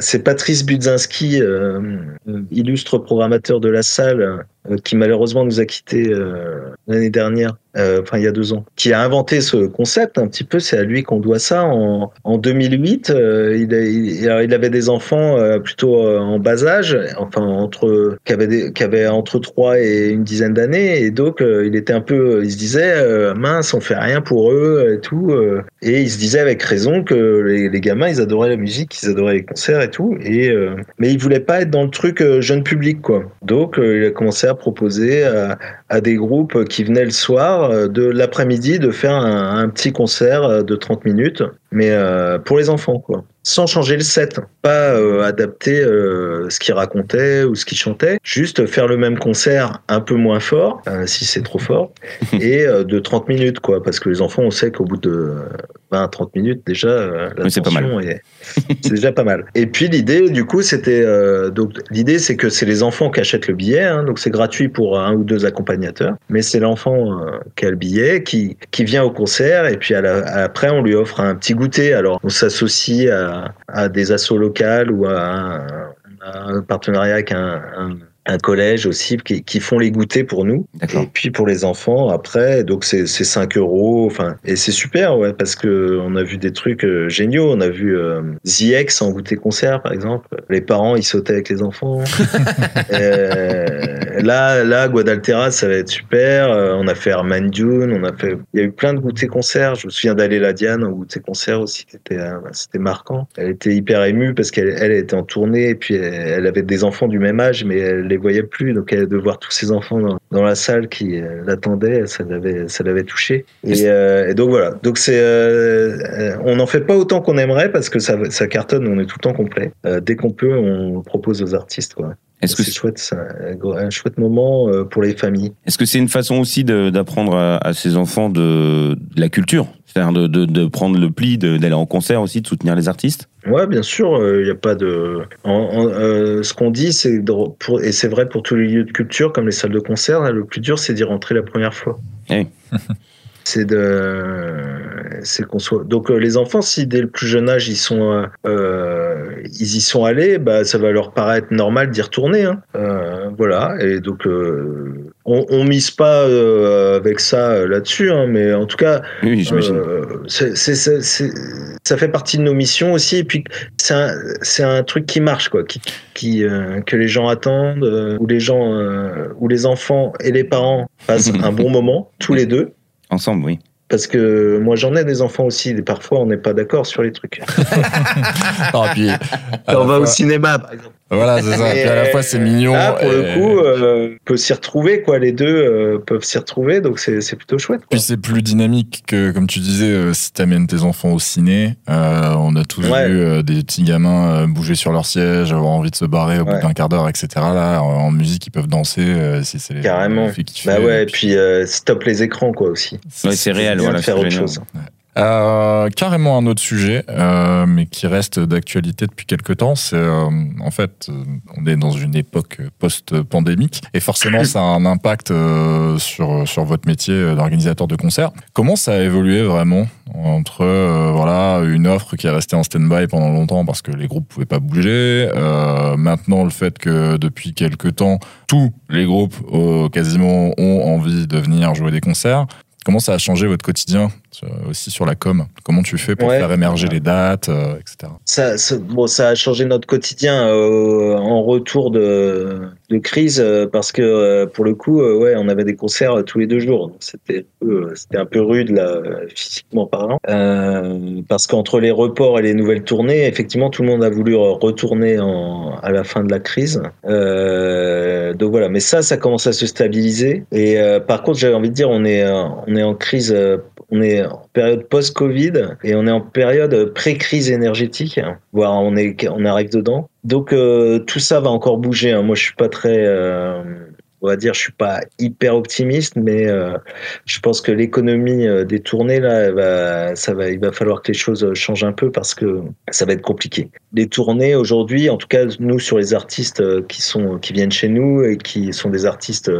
c'est Patrice Budzinski, euh, illustre programmateur de la salle, qui malheureusement nous a quittés euh, l'année dernière, euh, enfin il y a deux ans, qui a inventé ce concept un petit peu. C'est à lui qu'on doit ça. En, en 2008, euh, il, avait des enfants euh, plutôt en bas âge, enfin entre qui avaient, entre 3 et une dizaine d'années, et donc il était un peu, il se disait mince, on fait rien pour eux et tout, et il se disait avec raison que les, gamins ils adoraient la musique, ils adoraient les concerts et tout, et mais il voulait pas être dans le truc jeune public quoi. Donc il a commencé à proposer à, à des groupes qui venaient le soir euh, de l'après-midi de faire un, petit concert euh, de 30 minutes, mais euh, pour les enfants quoi. Sans changer le set, pas euh, adapter euh, ce qu'il racontait ou ce qu'il chantait, juste faire le même concert un peu moins fort, euh, si c'est trop fort, [LAUGHS] et de 30 minutes quoi, parce que les enfants on sait qu'au bout de 20-30 minutes déjà, Oui, c'est pas mal. l'attention est- c'est déjà pas mal. Et puis l'idée, du coup, c'était donc l'idée, c'est que c'est les enfants qui achètent le billet, hein, donc c'est gratuit pour un ou deux accompagnateurs, mais c'est l'enfant qui a le billet, qui qui vient au concert, et puis à la- après on lui offre un petit goûter. Alors on s'associe à, à des assos locales ou à un, partenariat avec un- un collège aussi qui, qui font les goûters pour nous. Et puis pour les enfants après donc c'est c'est 5 euros enfin et c'est super ouais parce que on a vu des trucs euh, géniaux. On a vu euh, The X en goûter concert par exemple. Les parents ils sautaient avec les enfants. [LAUGHS] Euh, là là Guadaltera ça va être super. On a fait Herman Dune on a fait il y a eu plein de goûter concerts. Je me souviens d'aller la Diane en goûter concert aussi c'était euh, c'était marquant. Elle était hyper émue parce qu'elle elle était en tournée et puis elle, elle avait des enfants du même âge mais elle les voyait plus. Donc elle de voir tous ces enfants dans, dans la salle qui euh, l'attendaient ça l'avait ça l'avait touché. Et, euh, et donc voilà. Donc c'est euh, euh, on n'en fait pas autant qu'on aimerait parce que ça ça cartonne on est tout le temps complet. Euh, dès qu'on peut on propose aux artistes quoi Est-ce que c'est chouette c'est un, chouette moment euh, pour les familles est-ce que c'est une façon aussi de- d'apprendre à, à ces enfants de, de la culture? C'est-à-dire de, de, de prendre le pli de- d'aller en concert aussi, de soutenir les artistes? Ouais, bien sûr, il n'y a pas de. en- en- euh, ce qu'on dit, c'est de- pour, et c'est vrai pour tous les lieux de culture, comme les salles de concert, là, le plus dur, c'est d'y rentrer la première fois. Oui. [LAUGHS] c'est de, c'est qu'on soit. Donc euh, les enfants, si dès le plus jeune âge ils sont, euh, euh, ils y sont allés, bah ça va leur paraître normal d'y retourner. Hein. Euh, voilà. Et donc euh, on, on mise pas euh, avec ça là-dessus, hein, mais en tout cas, Oui, c'est- c'est- c'est- ça fait partie de nos missions aussi. Et puis, c'est un, c'est un truc qui marche, quoi, qui, qui, euh, que les gens attendent, où les gens, euh, où les enfants et les parents passent [LAUGHS] un bon moment, tous les deux. Ensemble, oui. Parce que moi, j'en ai des enfants aussi. Et parfois, on n'est pas d'accord sur les trucs. [LAUGHS] Ah, puis, on va au cinéma, par exemple. Voilà, c'est ça. Et puis à la fois, c'est mignon. Là, pour le coup, euh, peut s'y retrouver, quoi. Les deux euh, peuvent s'y retrouver, donc c'est plutôt chouette. Quoi. Puis c'est plus dynamique que, comme tu disais, euh, si t'amènes tes enfants au ciné. Euh, on a tous Ouais. vu euh, des petits gamins euh, bouger sur leur siège, avoir envie de se barrer au bout d'un quart d'heure, etc. Là, en musique, ils peuvent danser. euh, si c'est Carrément. les Bah ouais, et puis euh, stop les écrans, quoi, aussi. Ouais, c'est réel, voilà. faire c'est autre génial. chose. Euh, carrément un autre sujet, euh, mais qui reste d'actualité depuis quelques temps. C'est euh, en fait, euh, on est dans une époque post-pandémique et forcément, ça a un impact euh, sur sur votre métier d'organisateur de concert. Comment ça a évolué vraiment entre euh, voilà une offre qui est restée en stand-by pendant longtemps parce que les groupes pouvaient pas bouger. maintenant, le fait que depuis quelques temps, tous les groupes quasiment ont envie de venir jouer des concerts. Comment ça a changé votre quotidien aussi sur la com Comment tu fais pour Ouais. faire émerger les dates, euh, etc. Ça, ça- bon, ça a changé notre quotidien euh, en retour de, de crise euh, parce que euh, pour le coup, euh, ouais, on avait des concerts euh, tous les deux jours. C'était un peu, euh, c'était un peu rude là, euh, physiquement parlant, Euh, parce qu'entre les reports et les nouvelles tournées, effectivement, tout le monde a voulu euh, retourner en, à la fin de la crise. Euh, donc voilà, mais ça, ça commence à se stabiliser. Et euh, par contre, j'avais envie de dire, on est, euh, on est en crise. On est en période post-Covid et on est en période pré-crise énergétique, voire on est, on arrive dedans. Donc euh, tout ça va encore bouger. hein. Moi, je suis pas très, euh, on va dire, je suis pas hyper optimiste, mais euh, je pense que l'économie des tournées là, ça va, il va falloir que les choses changent un peu parce que ça va être compliqué. Les tournées aujourd'hui, en tout cas nous sur les artistes qui sont, qui viennent chez nous et qui sont des artistes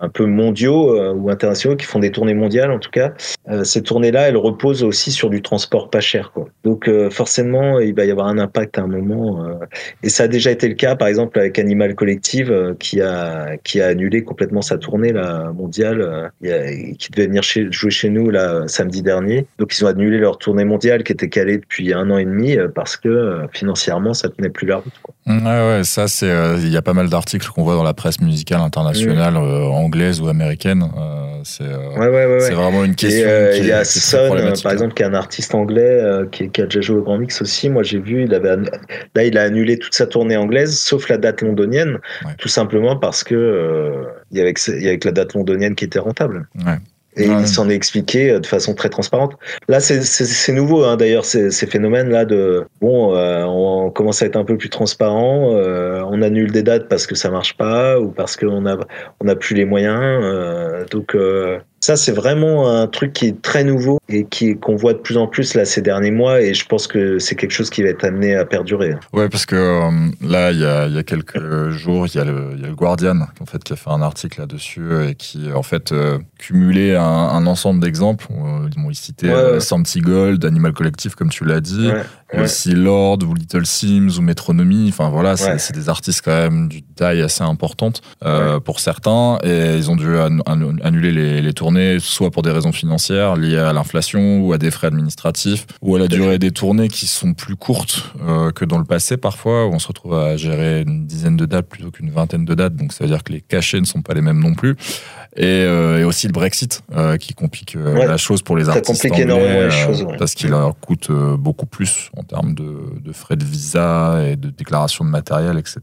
un peu mondiaux euh, ou internationaux qui font des tournées mondiales en tout cas. Euh, ces tournées-là, elles reposent aussi sur du transport pas cher. Quoi. Donc euh, forcément, il va y avoir un impact à un moment. euh, et ça a déjà été le cas, par exemple, avec Animal Collective, qui a qui a annulé complètement sa tournée là, mondiale, a- qui devait venir chez, jouer chez nous là samedi dernier. Donc ils ont annulé leur tournée mondiale qui était calée depuis un an et demi parce que financièrement, ça tenait plus la route. Quoi. Ouais, ouais, ça, c'est. Il y a pas mal d'articles qu'on voit dans la presse musicale internationale, euh, anglaise ou américaine. euh, c'est euh, Ouais, ouais, c'est vraiment une question. Et euh, il y a Son, par hein. exemple, qui est un artiste anglais qui, qui a déjà joué au Grand Mix aussi. Moi, j'ai vu, il avait annu- là, il a annulé toute sa tournée anglaise, sauf la date londonienne, tout simplement parce que il y avait que- il y avait que la date londonienne qui était rentable. Ouais. Et Ouais. il s'en est expliqué euh, de façon très transparente. Là, c'est- nouveau, hein, d'ailleurs, ces, ces phénomènes-là de bon, euh, on commence à être un peu plus transparent, euh, on annule des dates parce que ça marche pas ou parce qu'on a on a plus les moyens. euh, donc euh, ça, c'est vraiment un truc qui est très nouveau et qui qu'on voit de plus en plus là ces derniers mois. Et je pense que c'est quelque chose qui va être amené à perdurer. Ouais, parce que euh, là, il y a, il y a quelques jours, il y, a le, il y a le Guardian en fait, qui a fait un article là-dessus euh, et qui, en fait, euh, cumulait un, un ensemble d'exemples. Ils m'ont cité Ouais, ouais. Santi Gold, Animal Collective, comme tu l'as dit. Ouais, Il y a ouais. aussi Lord ou Little Sims ou Metronomy. Enfin voilà, c'est Ouais. c'est des artistes quand même d'une taille assez importante euh, pour certains. Et ils ont dû an- an- annuler les, les tournées, soit pour des raisons financières liées à l'inflation ou à des frais administratifs, ou à la durée des tournées qui sont plus courtes euh, que dans le passé parfois, où on se retrouve à gérer une dizaine de dates plutôt qu'une vingtaine de dates. Donc ça veut dire que les cachets ne sont pas les mêmes non plus. Et, euh, et aussi le Brexit euh, qui complique euh, Ouais. la chose pour les Ça artistes complique anglais, énormément les euh, choses, ouais. parce qu'il leur coûte euh, beaucoup plus en termes de, de frais de visa et de déclaration de matériel, etc.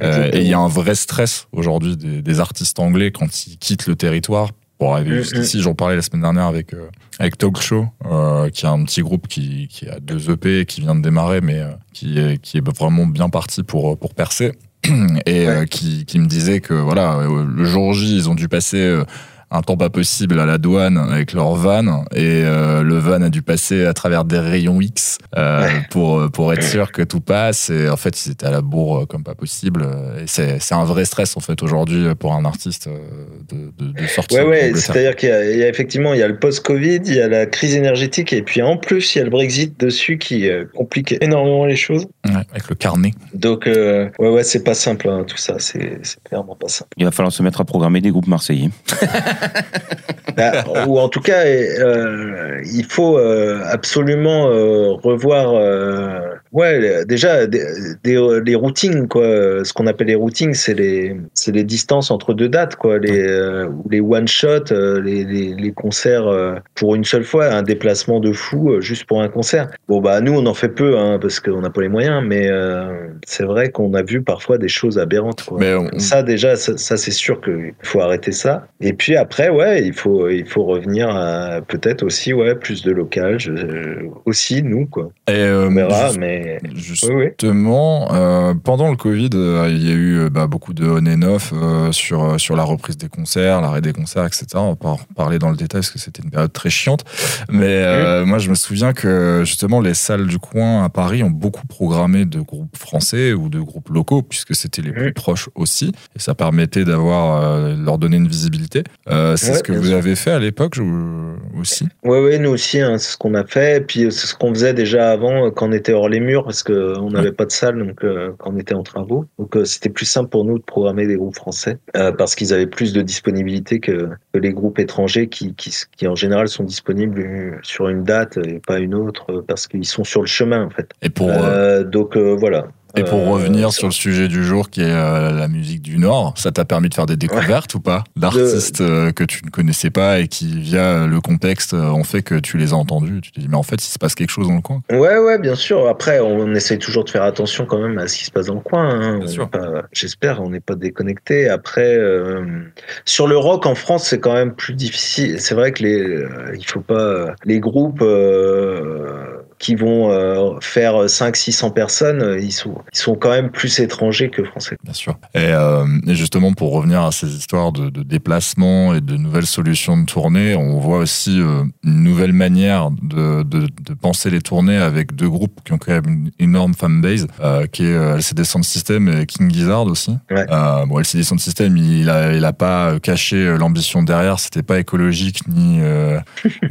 Et il y a un vrai stress aujourd'hui des, des artistes anglais quand ils quittent le territoire. Pour arriver Mm, jusqu'ici, j'en parlais la semaine dernière avec euh, avec Talk Show, euh, qui est un petit groupe qui, qui a deux EP qui vient de démarrer, mais qui est qui est vraiment bien parti pour pour percer [CLEARS THROAT] et euh, qui, qui me disait que voilà euh, le jour J ils ont dû passer euh, un temps pas possible à la douane avec leur van et euh, le van a dû passer à travers des rayons X euh, pour pour être sûr que tout passe et en fait ils étaient à la bourre euh, comme pas possible euh, et c'est c'est un vrai stress en fait aujourd'hui pour un artiste euh, de, de, de sortir Ouais, ouais, d'Angleterre. c'est-à-dire qu'il y, a- il y a effectivement il y a le post-Covid, il y a la crise énergétique, et puis en plus il y a le Brexit dessus qui euh, complique énormément les choses. Ouais, avec le carnet Donc euh, ouais, ouais, c'est pas simple hein, tout ça, c'est c'est clairement pas simple. Il va falloir se mettre à programmer des groupes marseillais. [LAUGHS] Bah, ou en tout cas, euh, il faut euh, absolument euh, revoir Ouais, déjà, des, des- les routings, quoi. Ce qu'on appelle les routings, c'est les, les distances entre deux dates, quoi. Les, euh, ou les euh, les, les, les concerts euh, pour une seule fois, un déplacement de fou euh, juste pour un concert. Bon, bah, nous, on en fait peu, hein, parce qu'on n'a pas les moyens, mais euh, c'est vrai qu'on a vu parfois des choses aberrantes, quoi. Mais on- Ça, déjà, ça, ça, c'est sûr qu'il faut arrêter ça. Et puis après, ouais, il faut, il faut revenir à peut-être aussi, ouais, plus de local, je- aussi, nous, quoi. Et, euh, On verra, juste- mais. Oui, oui. Justement, euh, pendant le Covid, euh, il y a eu euh, bah, beaucoup de on and off euh, sur, sur la reprise des concerts, l'arrêt des concerts, etc. On va pas en parler dans le détail parce que c'était une période très chiante. Mais moi, je me souviens que justement, les salles du coin à Paris ont beaucoup programmé de groupes français ou de groupes locaux, puisque c'était les plus proches aussi. Et ça permettait d'avoir, leur donner une visibilité. C'est ce que vous sûr. avez fait à l'époque aussi? Ouais, ouais, nous aussi, hein, c'est ce qu'on a fait. Puis euh, c'est ce qu'on faisait déjà avant, quand on était hors les murs, parce qu'on n'avait pas de salle, donc euh, quand on était en travaux. Donc euh, c'était plus simple pour nous de programmer des groupes français, euh, parce qu'ils avaient plus de disponibilité que, que les groupes étrangers qui, qui, qui en général sont disponibles sur une date et pas une autre, parce qu'ils sont sur le chemin en fait. Et pour, donc voilà. Et pour Euh, revenir sur le sujet du jour qui est euh, la musique du Nord, ça t'a permis de faire des découvertes ou pas? D'artistes euh, que tu ne connaissais pas et qui, via le contexte, ont fait que tu les as entendus. Tu te dis, mais en fait, il se passe quelque chose dans le coin. Ouais, ouais, bien sûr. Après, on essaye toujours de faire attention quand même à ce qui se passe dans le coin. hein. J'espère, on n'est pas déconnecté. Après, sur le rock en France, c'est quand même plus difficile. C'est vrai que les, il faut pas les groupes qui vont euh, faire 5 600 personnes, euh, ils sont, ils sont quand même plus étrangers que français. Bien sûr. Et, euh, et justement, pour revenir à ces histoires de, de déplacement et de nouvelles solutions de tournée, on voit aussi euh, une nouvelle manière de, de, de penser les tournées avec deux groupes qui ont quand même une énorme fanbase, qui est LCD Sound System et King Gizzard aussi. Ouais. Bon, LCD Sound System, il a, il a pas caché l'ambition derrière, c'était pas écologique ni,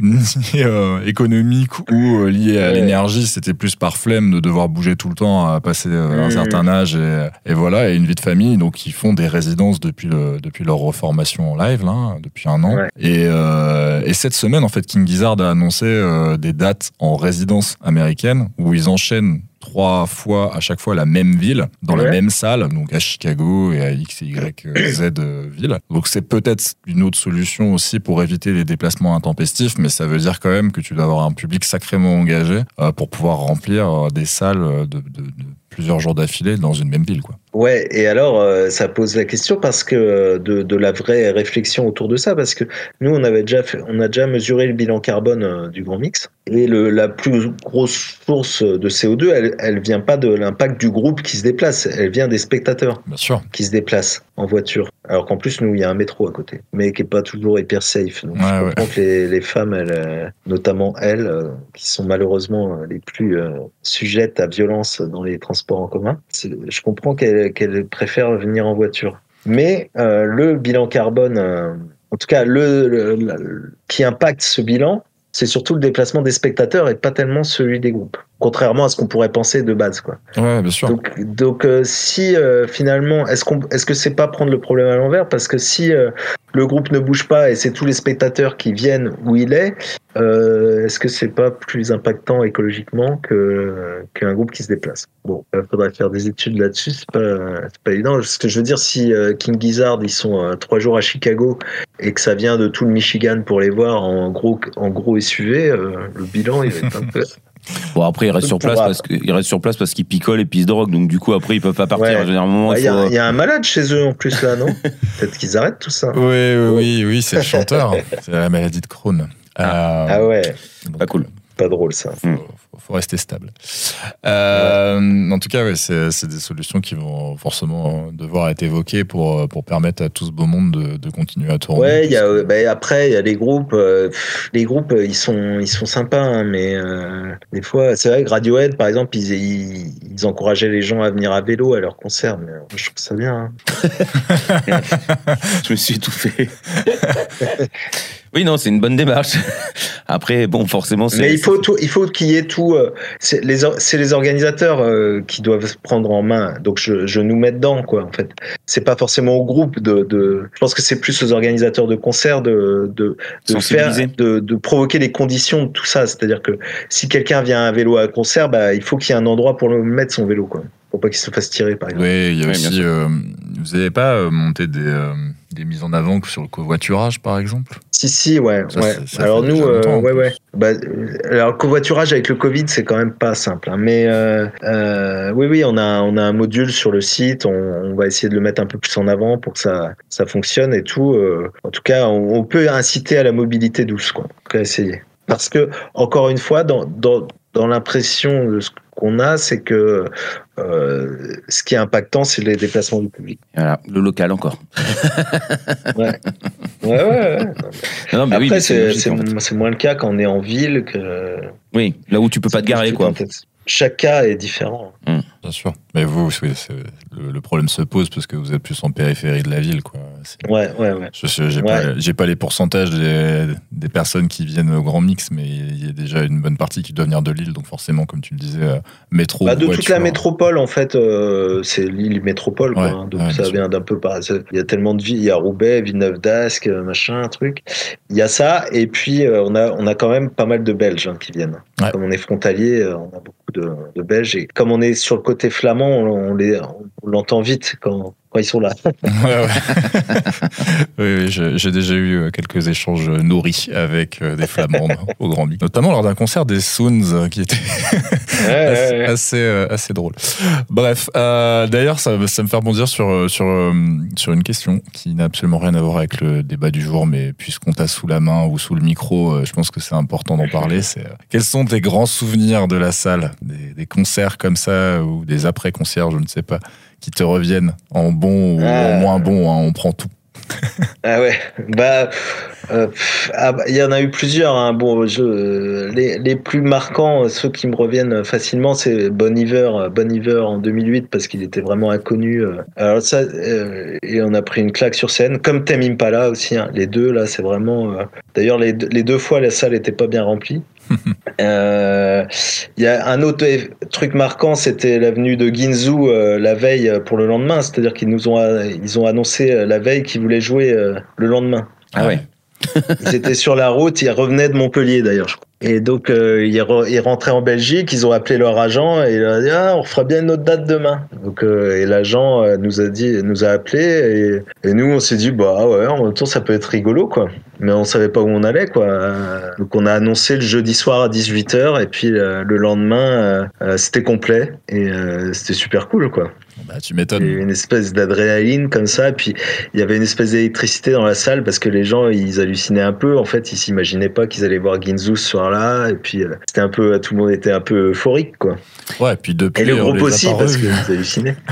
[LAUGHS] ni économique ou lié à. L'énergie, c'était plus par flemme de devoir bouger tout le temps à passer euh, un certain âge et, et voilà, et une vie de famille, donc ils font des résidences depuis, le, depuis leur reformation en live, là, depuis un an. Ouais. Et, euh, et cette semaine, en fait, King Gizzard a annoncé euh, des dates en résidence américaine où ils enchaînent trois fois à chaque fois la même ville dans la même salle donc à Chicago et à X Y Z euh, ville. Donc c'est peut-être une autre solution aussi pour éviter les déplacements intempestifs mais ça veut dire quand même que tu dois avoir un public sacrément engagé euh, pour pouvoir remplir euh, des salles de, de- de plusieurs jours d'affilée dans une même ville quoi Ouais, et alors euh, ça pose la question parce que euh, de, de la vraie réflexion autour de ça, parce que nous on avait déjà fait, on a déjà mesuré le bilan carbone euh, du Grand Mix et le, la plus grosse source de CO2, elle, elle vient pas de l'impact du groupe qui se déplace, elle vient des spectateurs bien sûr qui se déplacent en voiture. Alors qu'en plus nous il y a un métro à côté, mais qui est pas toujours hyper safe. Donc Ouais, je ouais. comprends que les, les femmes, elles, notamment elles, qui sont malheureusement les plus sujettes à violence dans les transports en commun, je comprends qu'elles qu'elles préfèrent venir en voiture. Mais euh, le bilan carbone, euh, en tout cas le- qui impacte ce bilan, c'est surtout le déplacement des spectateurs et pas tellement celui des groupes. Contrairement à ce qu'on pourrait penser de base, quoi. ouais bien sûr Donc, donc euh, si euh, finalement, est-ce qu'on, est-ce que c'est pas prendre le problème à l'envers? Parce que si euh, le groupe ne bouge pas et c'est tous les spectateurs qui viennent où il est, est-ce que c'est pas plus impactant écologiquement que qu'un groupe qui se déplace? Bon, il faudrait faire des études là-dessus. C'est pas, c'est pas évident. Ce que je veux dire, si King Gizzard ils sont trois jours à Chicago et que ça vient de tout le Michigan pour les voir en gros en gros SUV, le bilan il va être un peu. [LAUGHS] Bon, après, il reste sur place parce que, il reste sur place parce qu'il picole et puis il se drogue. Donc, du coup, après, ils peuvent pas partir. Ouais. Moment, Il y, a- faut- il y a un malade chez eux en plus là, non [LAUGHS] Peut-être qu'ils arrêtent tout ça. oui oui oui, oui c'est le chanteur c'est la maladie de Crohn Euh, Ah ouais, Pas cool. Pas drôle ça. faut, faut- faut rester stable. Euh, En tout cas, ouais, c'est c'est des solutions qui vont forcément devoir être évoquées pour, pour permettre à tout ce beau monde de, de continuer à tourner. Ouais, il y a, bah, après il y a les groupes. euh, pff, les groupes, euh, ils sont, ils sont sympas, hein, mais euh, des fois, c'est vrai que Radiohead, par exemple, ils, ils, ils encourageaient les gens à venir à vélo à leurs concerts. Mais euh, je trouve ça bien. hein. [LAUGHS] Je me suis étouffé. [LAUGHS] oui, non, c'est une bonne démarche. [LAUGHS] Après, bon, forcément, c'est. Mais il faut tout, il faut qu'il y ait tout. euh, c'est les, or- c'est les organisateurs euh, qui doivent se prendre en main. Donc je, je nous mets dedans, quoi. En fait, c'est pas forcément au groupe de. de je pense que c'est plus aux organisateurs de concerts de de, de faire, de, de provoquer les conditions de tout ça. C'est-à-dire que si quelqu'un vient à un vélo à un concert, bah il faut qu'il y ait un endroit pour le mettre son vélo, quoi. Pour pas qu'il se fasse tirer, par exemple. Oui, il y a Oui, aussi. euh, vous n'avez pas euh, monté des, euh, des mises en avant sur le covoiturage, par exemple Si, si, ouais. Ça, ouais. ça- alors nous, euh, ouais, ouais. Bah, euh, alors le covoiturage avec le Covid, c'est quand même pas simple. hein. Mais euh, euh, oui, oui, on a, on a un module sur le site. On, on va essayer de le mettre un peu plus en avant pour que ça, ça fonctionne et tout. En tout cas, on, on peut inciter à la mobilité douce, quoi. Tout cas, essayer. Parce que encore une fois, dans, dans, dans l'impression de ce qu'on a, c'est que euh, ce qui est impactant, c'est les déplacements du public. Voilà, le local encore. [LAUGHS] Ouais, ouais, ouais. ouais. Non, non, mais oui, Après, c'est moins le cas quand on est en ville que. Oui, là où tu peux pas te garer, quoi. Chaque cas est différent. Bien sûr. Mais vous, oui, le, le problème se pose parce que vous êtes plus en périphérie de la ville, quoi. Ouais, ouais, ouais. Je Ouais. pas, les pourcentages des, des personnes qui viennent au Grand Mix, mais il y a déjà une bonne partie qui doit venir de Lille, donc forcément, comme tu le disais, euh, métro, Bah, de toute la métropole, en fait, euh, c'est l'île métropole, quoi. Ouais, hein. donc ouais, ça vient d'un peu par. Il y a tellement de villes. Il y a Roubaix, Villeneuve d'Ascq, euh, machin, truc. Il y a ça, et puis euh, on a on a quand même pas mal de Belges hein, qui viennent. Comme on est frontalier, on a beaucoup de, de Belges, et comme on est sur le côté flamand, on, on l'entend vite quand quand ils sont là. [LAUGHS] Ouais, ouais. [LAUGHS] oui, j'ai déjà eu euh, quelques échanges nourris avec euh, des Flamandes au Grand Mix, notamment lors d'un concert des Soons euh, qui était [LAUGHS] assez, assez, euh, assez drôle. Bref, euh, d'ailleurs, ça, ça me fait rebondir sur, euh, sur, euh, sur une question qui n'a absolument rien à voir avec le débat du jour, mais puisqu'on t'a sous la main ou sous le micro, euh, je pense que c'est important d'en parler. C'est euh, quels sont tes grands souvenirs de la salle, des, des concerts comme ça ou des après-concerts, je ne sais pas, qui te reviennent en bon ou Ah. en moins bon, hein, on prend tout. [LAUGHS] Ah ouais, bah euh, ah bah, il y en a eu plusieurs. Hein. Bon, je, euh, les, les plus marquants, euh, ceux qui me reviennent facilement, c'est Bon Iver, euh, Bon Iver en 2008 parce qu'il était vraiment inconnu. Alors ça, euh, et on a pris une claque sur scène, comme Tame Impala aussi. Hein. Les deux là, c'est vraiment. D'ailleurs, les, deux- les deux fois, la salle était pas bien remplie. [LAUGHS] Euh, Il y a un autre truc marquant, c'était l'avenue de Ginzu euh, la veille euh, pour le lendemain. C'est-à-dire qu'ils nous ont, ils ont annoncé euh, la veille qu'ils voulaient jouer euh, le lendemain. Ah ouais. Ils étaient sur la route, ils revenaient de Montpellier d'ailleurs. je crois. Et donc ils, re- ils rentraient en Belgique, ils ont appelé leur agent et il a dit ah, on fera bien une autre date demain. Donc euh, et l'agent euh, nous a appelé et, nous on s'est dit bah ah ouais en même temps ça peut être rigolo quoi. Mais on savait pas où on allait quoi. Euh, Donc on a annoncé le jeudi soir à 18h et puis euh, le lendemain euh, euh, c'était complet et euh, c'était super cool quoi. Bah, tu Il y a m'étonnes. eu une espèce d'adrénaline comme ça, puis il y avait une espèce d'électricité dans la salle parce que les gens ils hallucinaient un peu. En fait, ils s'imaginaient pas qu'ils allaient voir Ginzu ce soir-là, et puis euh, c'était un peu, tout le monde était un peu euphorique quoi. Ouais, puis depuis, Et le on groupe aussi parce revus. qu'ils hallucinaient. [LAUGHS]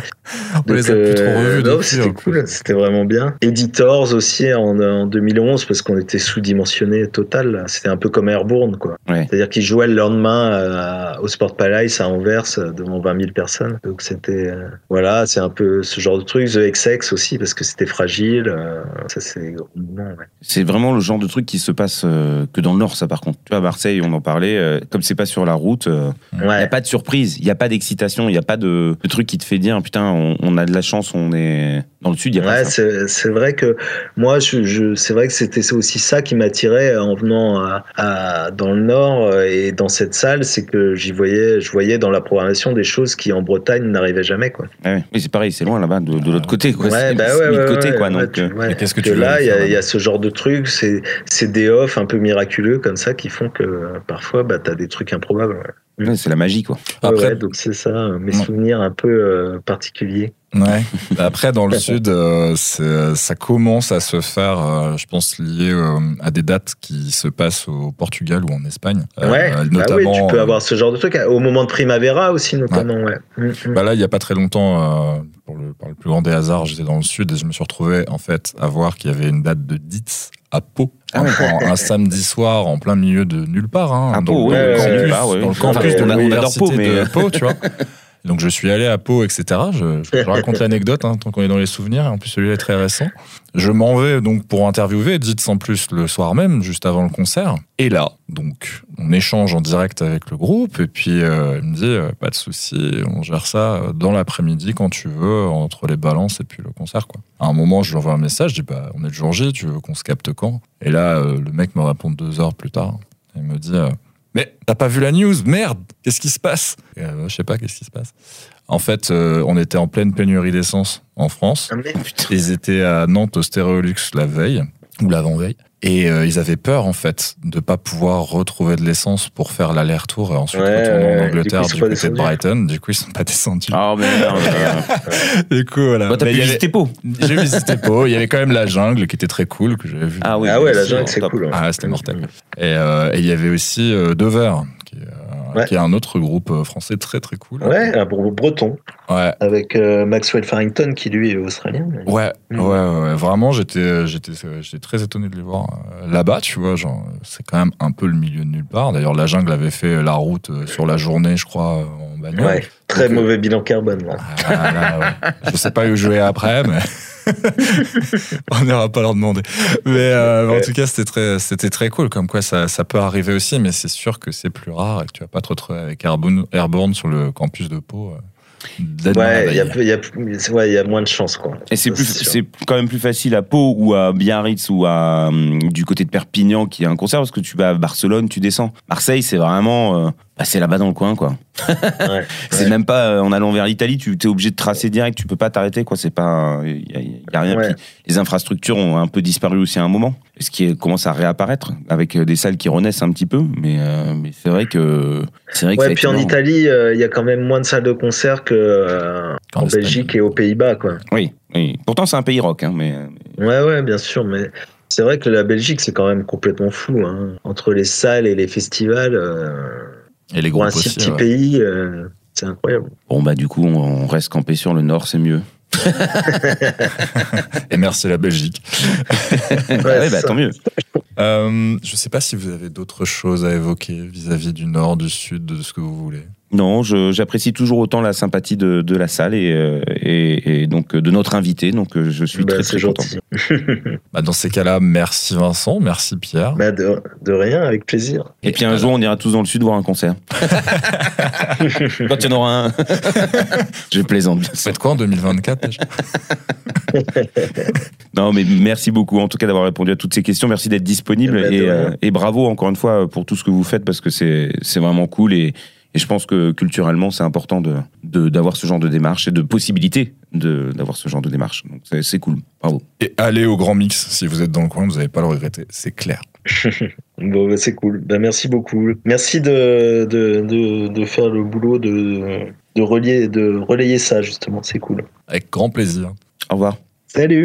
On les a plus trop revus non, depuis, c'était plus. cool, c'était vraiment bien. Editors aussi en, en 2011 parce qu'on était sous-dimensionné total. C'était un peu comme Airborne quoi. Ouais. C'est-à-dire qu'ils jouaient le lendemain euh, au Sport Palace à Anvers euh, devant 20 000 personnes. Donc c'était euh, voilà, c'est un peu ce genre de truc. The XX aussi parce que c'était fragile. euh, ça c'est ouais. C'est vraiment le genre de truc qui se passe euh, que dans le Nord, ça par contre. Tu vois, à Marseille, on en parlait, euh, comme c'est pas sur la route, euh, il n'y a Ouais. pas de surprise, il n'y a pas d'excitation, il n'y a pas de, de truc qui te fait dire, putain, on, on a de la chance, on est dans le Sud, a Ouais, c'est c'est vrai que moi, je, je c'est vrai que c'était aussi ça qui m'attirait en venant à, à- dans le Nord euh, et dans cette salle, c'est que j'y voyais, je voyais dans la programmation des choses qui en Bretagne n'arrivaient jamais quoi. Ouais, ouais. Oui, c'est pareil, c'est loin là-bas, de, de l'autre côté, quoi. Ouais, c'est bah c'est ouais, mis de ouais, côté, ouais, quoi. ouais, donc, euh, ouais. Mais qu'est-ce que Que tu veux là, il y, a- y ce genre de trucs, c'est c'est des off un peu miraculeux comme ça qui font que euh, parfois, bah, t'as des trucs improbables. Ouais. c'est la magie, quoi. Ouais, Après- ouais, donc c'est ça, mes Ouais. souvenirs un peu euh, particuliers. Ouais. [LAUGHS] Après, dans le sud, euh, ça commence à se faire, euh, je pense, lié euh, à des dates qui se passent au Portugal ou en Espagne. Euh, ouais, bah notamment. oui, tu peux avoir ce genre de truc au moment de Primavera aussi notamment. Ouais. Mm, mm. Bah là, il y a pas très longtemps, euh, pour le, par le plus grand des hasards, j'étais dans le sud et je me suis retrouvé en fait à voir qu'il y avait une date de Dietz à Pau, Ah ouais. un, un samedi soir en plein milieu de nulle part, hein, À dans Pau, le ouais, campus, ouais, dans le campus de l'université de Pau, tu vois. [LAUGHS] Donc je suis allé à Pau, etc. Je, [LAUGHS] raconte l'anecdote hein, tant qu'on est dans les souvenirs. En plus celui-là est très récent. Je m'en vais donc pour interviewer Dites sans plus le soir même, juste avant le concert. Et là, donc on échange en direct avec le groupe et puis euh, il me dit euh, pas de souci, on gère ça euh, dans l'après-midi quand tu veux entre les balances et puis le concert quoi. À un moment, je lui envoie un message, je dis bah on est le jour J, tu veux qu'on se capte quand? Et là, euh, le mec me répond deux heures plus tard. Il me dit mais t'as pas vu la news Merde, qu'est-ce qui se passe? Euh, Je sais pas qu'est-ce qui se passe. En fait, euh, on était en pleine pénurie d'essence en France. Ah. Ils étaient à Nantes au Stéréolux la veille ou l'avant-veille. Et euh, ils avaient peur en fait de pas pouvoir retrouver de l'essence pour faire l'aller-retour et ensuite Ouais, retourner ouais, en du Angleterre coup, du, pas côté de. Brighton. Du coup, ils sont pas descendus. Ah merde. [LAUGHS] Du coup, voilà. Bah, t'as Mais visiter Pau. [LAUGHS] J'ai visité Pau. Il y avait quand même la jungle qui était très cool que j'avais vu. Ah oui. Ah ouais, la jungle, c'est cool. Ah, c'était mortel. Et euh, et il y avait aussi euh, Dover, qui est, euh, Ouais. qui est un autre groupe euh, français très très cool. Ouais, un bre- breton, Ouais. avec euh, Maxwell Farrington, qui lui est australien. mais- Ouais, Mm. ouais, ouais, ouais. vraiment, j'étais, euh, j'étais, j'étais très étonné de les voir là-bas, tu vois, genre, c'est quand même un peu le milieu de nulle part. D'ailleurs, la jungle avait fait la route sur la journée, je crois, en bagnole. Ouais, très Donc, mauvais bilan carbone, là. Ah, là, ouais. Je sais pas où jouer après, mais [LAUGHS] [LAUGHS] on n'ira pas leur demander. Mais euh, en tout cas, c'était très, c'était très cool. Comme quoi, ça, ça peut arriver aussi, mais c'est sûr que c'est plus rare et que tu vas pas te retrouver avec Airborne, Airborne sur le campus de Pau. euh, Ouais, il y a, y, ouais, y moins de chance, quoi. Et c'est plus, c'est quand même plus facile à Pau ou à Biarritz ou à hum, du côté de Perpignan qui a un concert parce que tu vas à Barcelone, tu descends. Marseille, c'est vraiment, euh, bah, c'est là-bas dans le coin, quoi. [LAUGHS] Ouais. [LAUGHS] C'est Ouais. même pas euh, en allant vers l'Italie, tu es obligé de tracer direct, tu peux pas t'arrêter, quoi. C'est pas, il y, a- y a rien. Ouais. Les infrastructures ont un peu disparu aussi à un moment, ce qui est- commence à réapparaître avec euh, des salles qui renaissent un petit peu, mais euh, mais c'est vrai que c'est vrai que puis en. Italie, euh, il y a quand même moins de salles de concert que euh, Qu'en en. Belgique et aux Pays-Bas, quoi. Oui, oui. Pourtant c'est un pays rock, hein, mais Ouais, ouais, bien sûr, mais c'est vrai que la Belgique, c'est quand même complètement fou. Hein. Entre les salles et les festivals, euh, Et les pour groupes un si aussi. petit ouais. pays, euh, c'est incroyable. bon bah du coup on, reste campé sur le nord, c'est mieux. [LAUGHS] Et merci la Belgique. Ouais, [LAUGHS] Ouais, bah tant mieux. Euh, je sais pas si vous avez d'autres choses à évoquer vis-à-vis du nord, du sud, de ce que vous voulez. Non, j'apprécie toujours autant la sympathie de, de la salle et, euh, et, et donc euh, de notre invité. Donc euh, je suis Bah, très très content. gentil. [LAUGHS] Bah, dans ces cas-là, merci Vincent, merci Pierre. Bah, de, de rien, avec plaisir. Et puis un jour, on ira tous dans le sud voir un concert. Quand il y en aura un. [LAUGHS] je plaisante bien sûr. faites quoi en 2024 déjà? [LAUGHS] Non, mais merci beaucoup en tout cas d'avoir répondu à toutes ces questions. Merci d'être disponible Eh ben, et, euh, bravo encore une fois pour tout ce que vous faites parce que c'est c'est vraiment cool et, et je pense que culturellement c'est important de de- d'avoir ce genre de démarche et de possibilité de d'avoir ce genre de démarche. Donc c'est c'est cool. Bravo. Et allez au Grand Mix, si vous êtes dans le coin, vous n'allez pas le regretter, c'est clair. [LAUGHS] Bon, bah, c'est cool. Bah, merci beaucoup. Merci de, de, de, de faire le boulot de, de, relier, de relayer ça, justement. C'est cool. Avec grand plaisir. Au revoir. Salut!